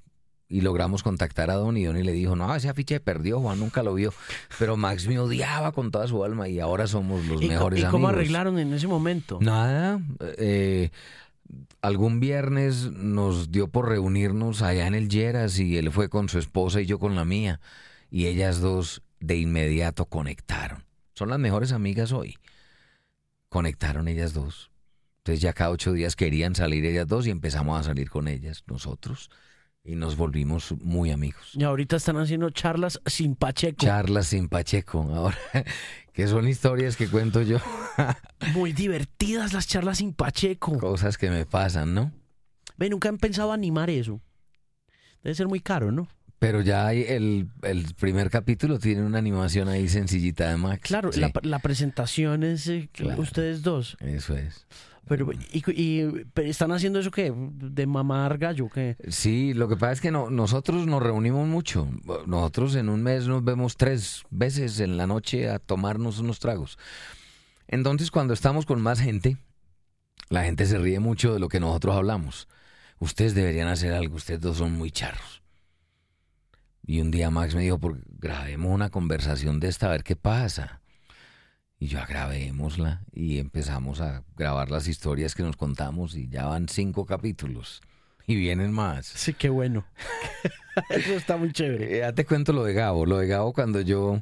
[SPEAKER 3] Y logramos contactar a Don y Don y le dijo, no, ese afiche perdió, Juan nunca lo vio. Pero Max me odiaba con toda su alma y ahora somos los
[SPEAKER 1] ¿Y, co-
[SPEAKER 3] mejores
[SPEAKER 1] y cómo
[SPEAKER 3] amigos.
[SPEAKER 1] arreglaron en ese momento?
[SPEAKER 3] Nada. eh, algún viernes nos dio por reunirnos allá en el Lleras y él fue con su esposa y yo con la mía. Y ellas dos de inmediato conectaron. Son las mejores amigas hoy. Conectaron ellas dos. Entonces ya cada ocho días querían salir ellas dos y empezamos a salir con ellas nosotros. Y nos volvimos muy amigos.
[SPEAKER 1] Y ahorita están haciendo charlas sin Pacheco.
[SPEAKER 3] Charlas sin Pacheco. Ahora, *laughs* que son historias que cuento yo. *laughs*
[SPEAKER 1] Muy divertidas las charlas sin Pacheco.
[SPEAKER 3] Cosas que me pasan, ¿no?
[SPEAKER 1] Ve, nunca han pensado animar eso. Debe ser muy caro, ¿no?
[SPEAKER 3] Pero ya hay el, el primer capítulo tiene una animación ahí sencillita de Max.
[SPEAKER 1] Claro,
[SPEAKER 3] Sí,
[SPEAKER 1] la, la presentación es eh,
[SPEAKER 3] Claro.
[SPEAKER 1] ustedes dos.
[SPEAKER 3] Eso es.
[SPEAKER 1] Pero, y, y- están haciendo eso qué? ¿De mamar gallo qué?
[SPEAKER 3] Sí, lo que pasa es que no, nosotros nos reunimos mucho. Nosotros en un mes nos vemos tres veces en la noche a tomarnos unos tragos. Entonces, cuando estamos con más gente, la gente se ríe mucho de lo que nosotros hablamos. Ustedes deberían hacer algo, ustedes dos son muy charros. Y un día Max me dijo, "Por- grabemos una conversación de esta, a ver qué pasa. Y yo, "Ah, grabémosla. Y empezamos a grabar las historias que nos contamos y ya van cinco capítulos. Y vienen más.
[SPEAKER 1] Sí, qué bueno. *laughs* eso está muy chévere.
[SPEAKER 3] Eh, Ya te cuento lo de Gabo. Lo de Gabo cuando yo...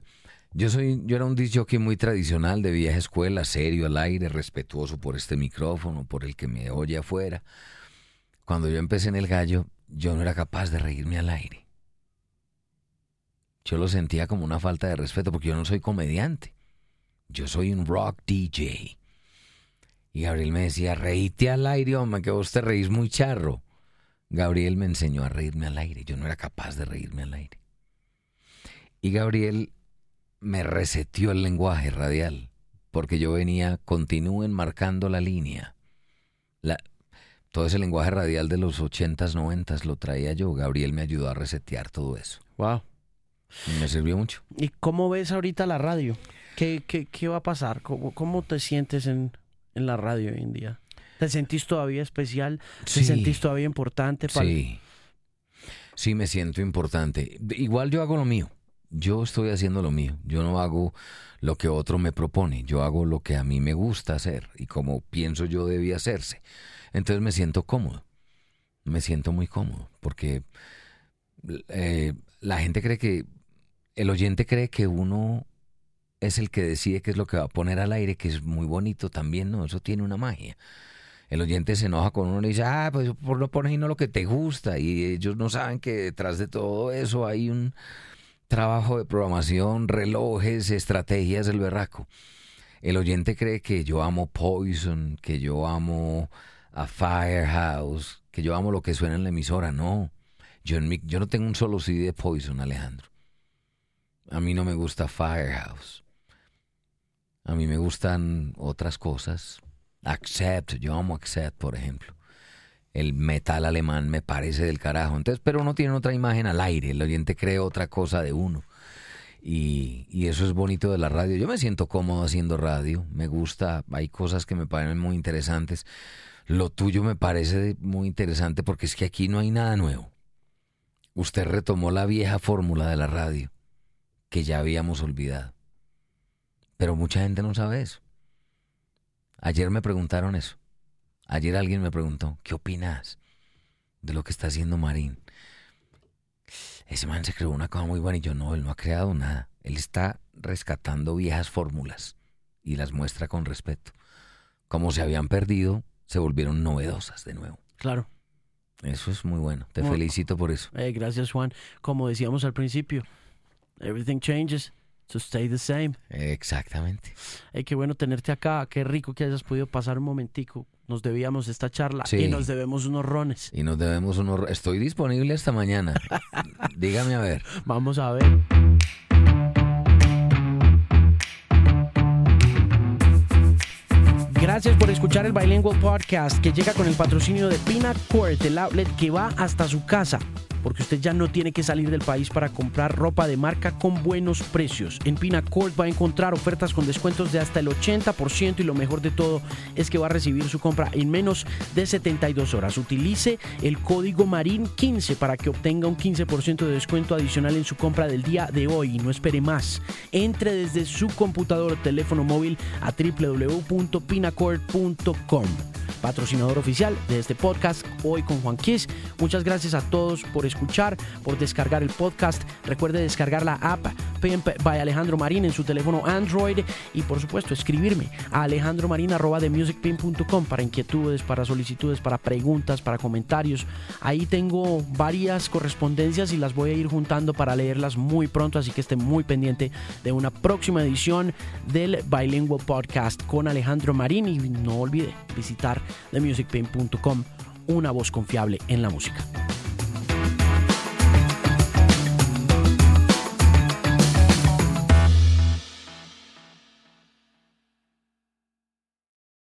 [SPEAKER 3] Yo soy, yo era un disc jockey muy tradicional de vieja escuela, serio al aire, respetuoso por este micrófono, por el que me oye afuera. Cuando yo empecé en el gallo, yo no era capaz de reírme al aire. Yo lo sentía como una falta de respeto porque yo no soy comediante. Yo soy un rock DJ. Y Gabriel me decía, reíte al aire, hombre, que vos te reís muy charro. Gabriel me enseñó a reírme al aire. Yo no era capaz de reírme al aire. Y Gabriel me reseteó el lenguaje radial, porque yo venía, continúen marcando la línea. La, todo ese lenguaje radial de los ochentas, noventas lo traía yo. Gabriel me ayudó a resetear todo eso.
[SPEAKER 1] Wow.
[SPEAKER 3] Y me sirvió mucho.
[SPEAKER 1] ¿Y cómo ves ahorita la radio? ¿Qué, qué, qué va a pasar? ¿Cómo, cómo te sientes en, en, la radio hoy en día? ¿Te sentís todavía especial? ¿Te
[SPEAKER 3] Sí.
[SPEAKER 1] sentís todavía importante? pal-
[SPEAKER 3] Sí. Sí, me siento importante. Igual yo hago lo mío. Yo estoy haciendo lo mío. Yo no hago lo que otro me propone. Yo hago lo que a mí me gusta hacer y como pienso yo debía hacerse. Entonces me siento cómodo. Me siento muy cómodo porque eh, la gente cree que, el oyente cree que uno es el que decide qué es lo que va a poner al aire, que es muy bonito también, ¿no? Eso tiene una magia. El oyente se enoja con uno y dice, ah, pues por no pones no lo que te gusta. Y ellos no saben que detrás de todo eso hay un trabajo de programación, relojes, estrategias del berraco. El oyente cree que yo amo Poison, que yo amo a Firehouse, que yo amo lo que suena en la emisora. No, yo, yo no tengo un solo CD de Poison, Alejandro. A mí no me gusta Firehouse. A mí me gustan otras cosas. Accept, yo amo Accept, por ejemplo. El metal alemán me parece del carajo. Entonces, pero uno tiene otra imagen al aire. El oyente cree otra cosa de uno. Y, y eso es bonito de la radio. Yo me siento cómodo haciendo radio. Me gusta. Hay cosas que me parecen muy interesantes. Lo tuyo me parece muy interesante porque es que aquí no hay nada nuevo. Usted retomó la vieja fórmula de la radio que ya habíamos olvidado. Pero mucha gente no sabe eso. Ayer me preguntaron eso. Ayer alguien me preguntó, ¿qué opinas de lo que está haciendo Marín? Ese man se creó una cosa muy buena y yo no, él no ha creado nada. Él está rescatando viejas fórmulas y las muestra con respeto. Como se habían perdido, se volvieron novedosas de nuevo.
[SPEAKER 1] Claro.
[SPEAKER 3] Eso es muy bueno. Te felicito por eso.
[SPEAKER 1] Eh, gracias, Juan. Como decíamos al principio, everything changes to stay the same.
[SPEAKER 3] Exactamente.
[SPEAKER 1] Eh, qué bueno tenerte acá. Qué rico que hayas podido pasar un momentico. Nos debíamos esta charla
[SPEAKER 3] Sí.
[SPEAKER 1] y nos debemos unos rones.
[SPEAKER 3] Y nos debemos unos... Estoy disponible esta mañana. *laughs* Dígame a ver.
[SPEAKER 1] Vamos a ver. Gracias por escuchar el Bilingual Podcast que llega con el patrocinio de Pina Court, el outlet que va hasta su casa. Porque usted ya no tiene que salir del país para comprar ropa de marca con buenos precios. En Pina Court va a encontrar ofertas con descuentos de hasta el 80% y lo mejor de todo es que va a recibir su compra en menos de 72 horas. Utilice el código MARIN15 para que obtenga un 15% de descuento adicional en su compra del día de hoy. No espere más. Entre desde su computador o teléfono móvil a www.pinacord.com. Patrocinador oficial de este podcast hoy con Juan Kiss. Muchas gracias a todos por escuchar, por descargar el podcast. Recuerde descargar la app Pimp by Alejandro Marín en su teléfono Android y por supuesto escribirme a alejandromarin.com para inquietudes, para solicitudes, para preguntas, para comentarios. Ahí tengo varias correspondencias y las voy a ir juntando para leerlas muy pronto, así que esté muy pendiente de una próxima edición del Bilingual Podcast con Alejandro Marín y no olvide visitar themusicpain.com, una voz confiable en la música.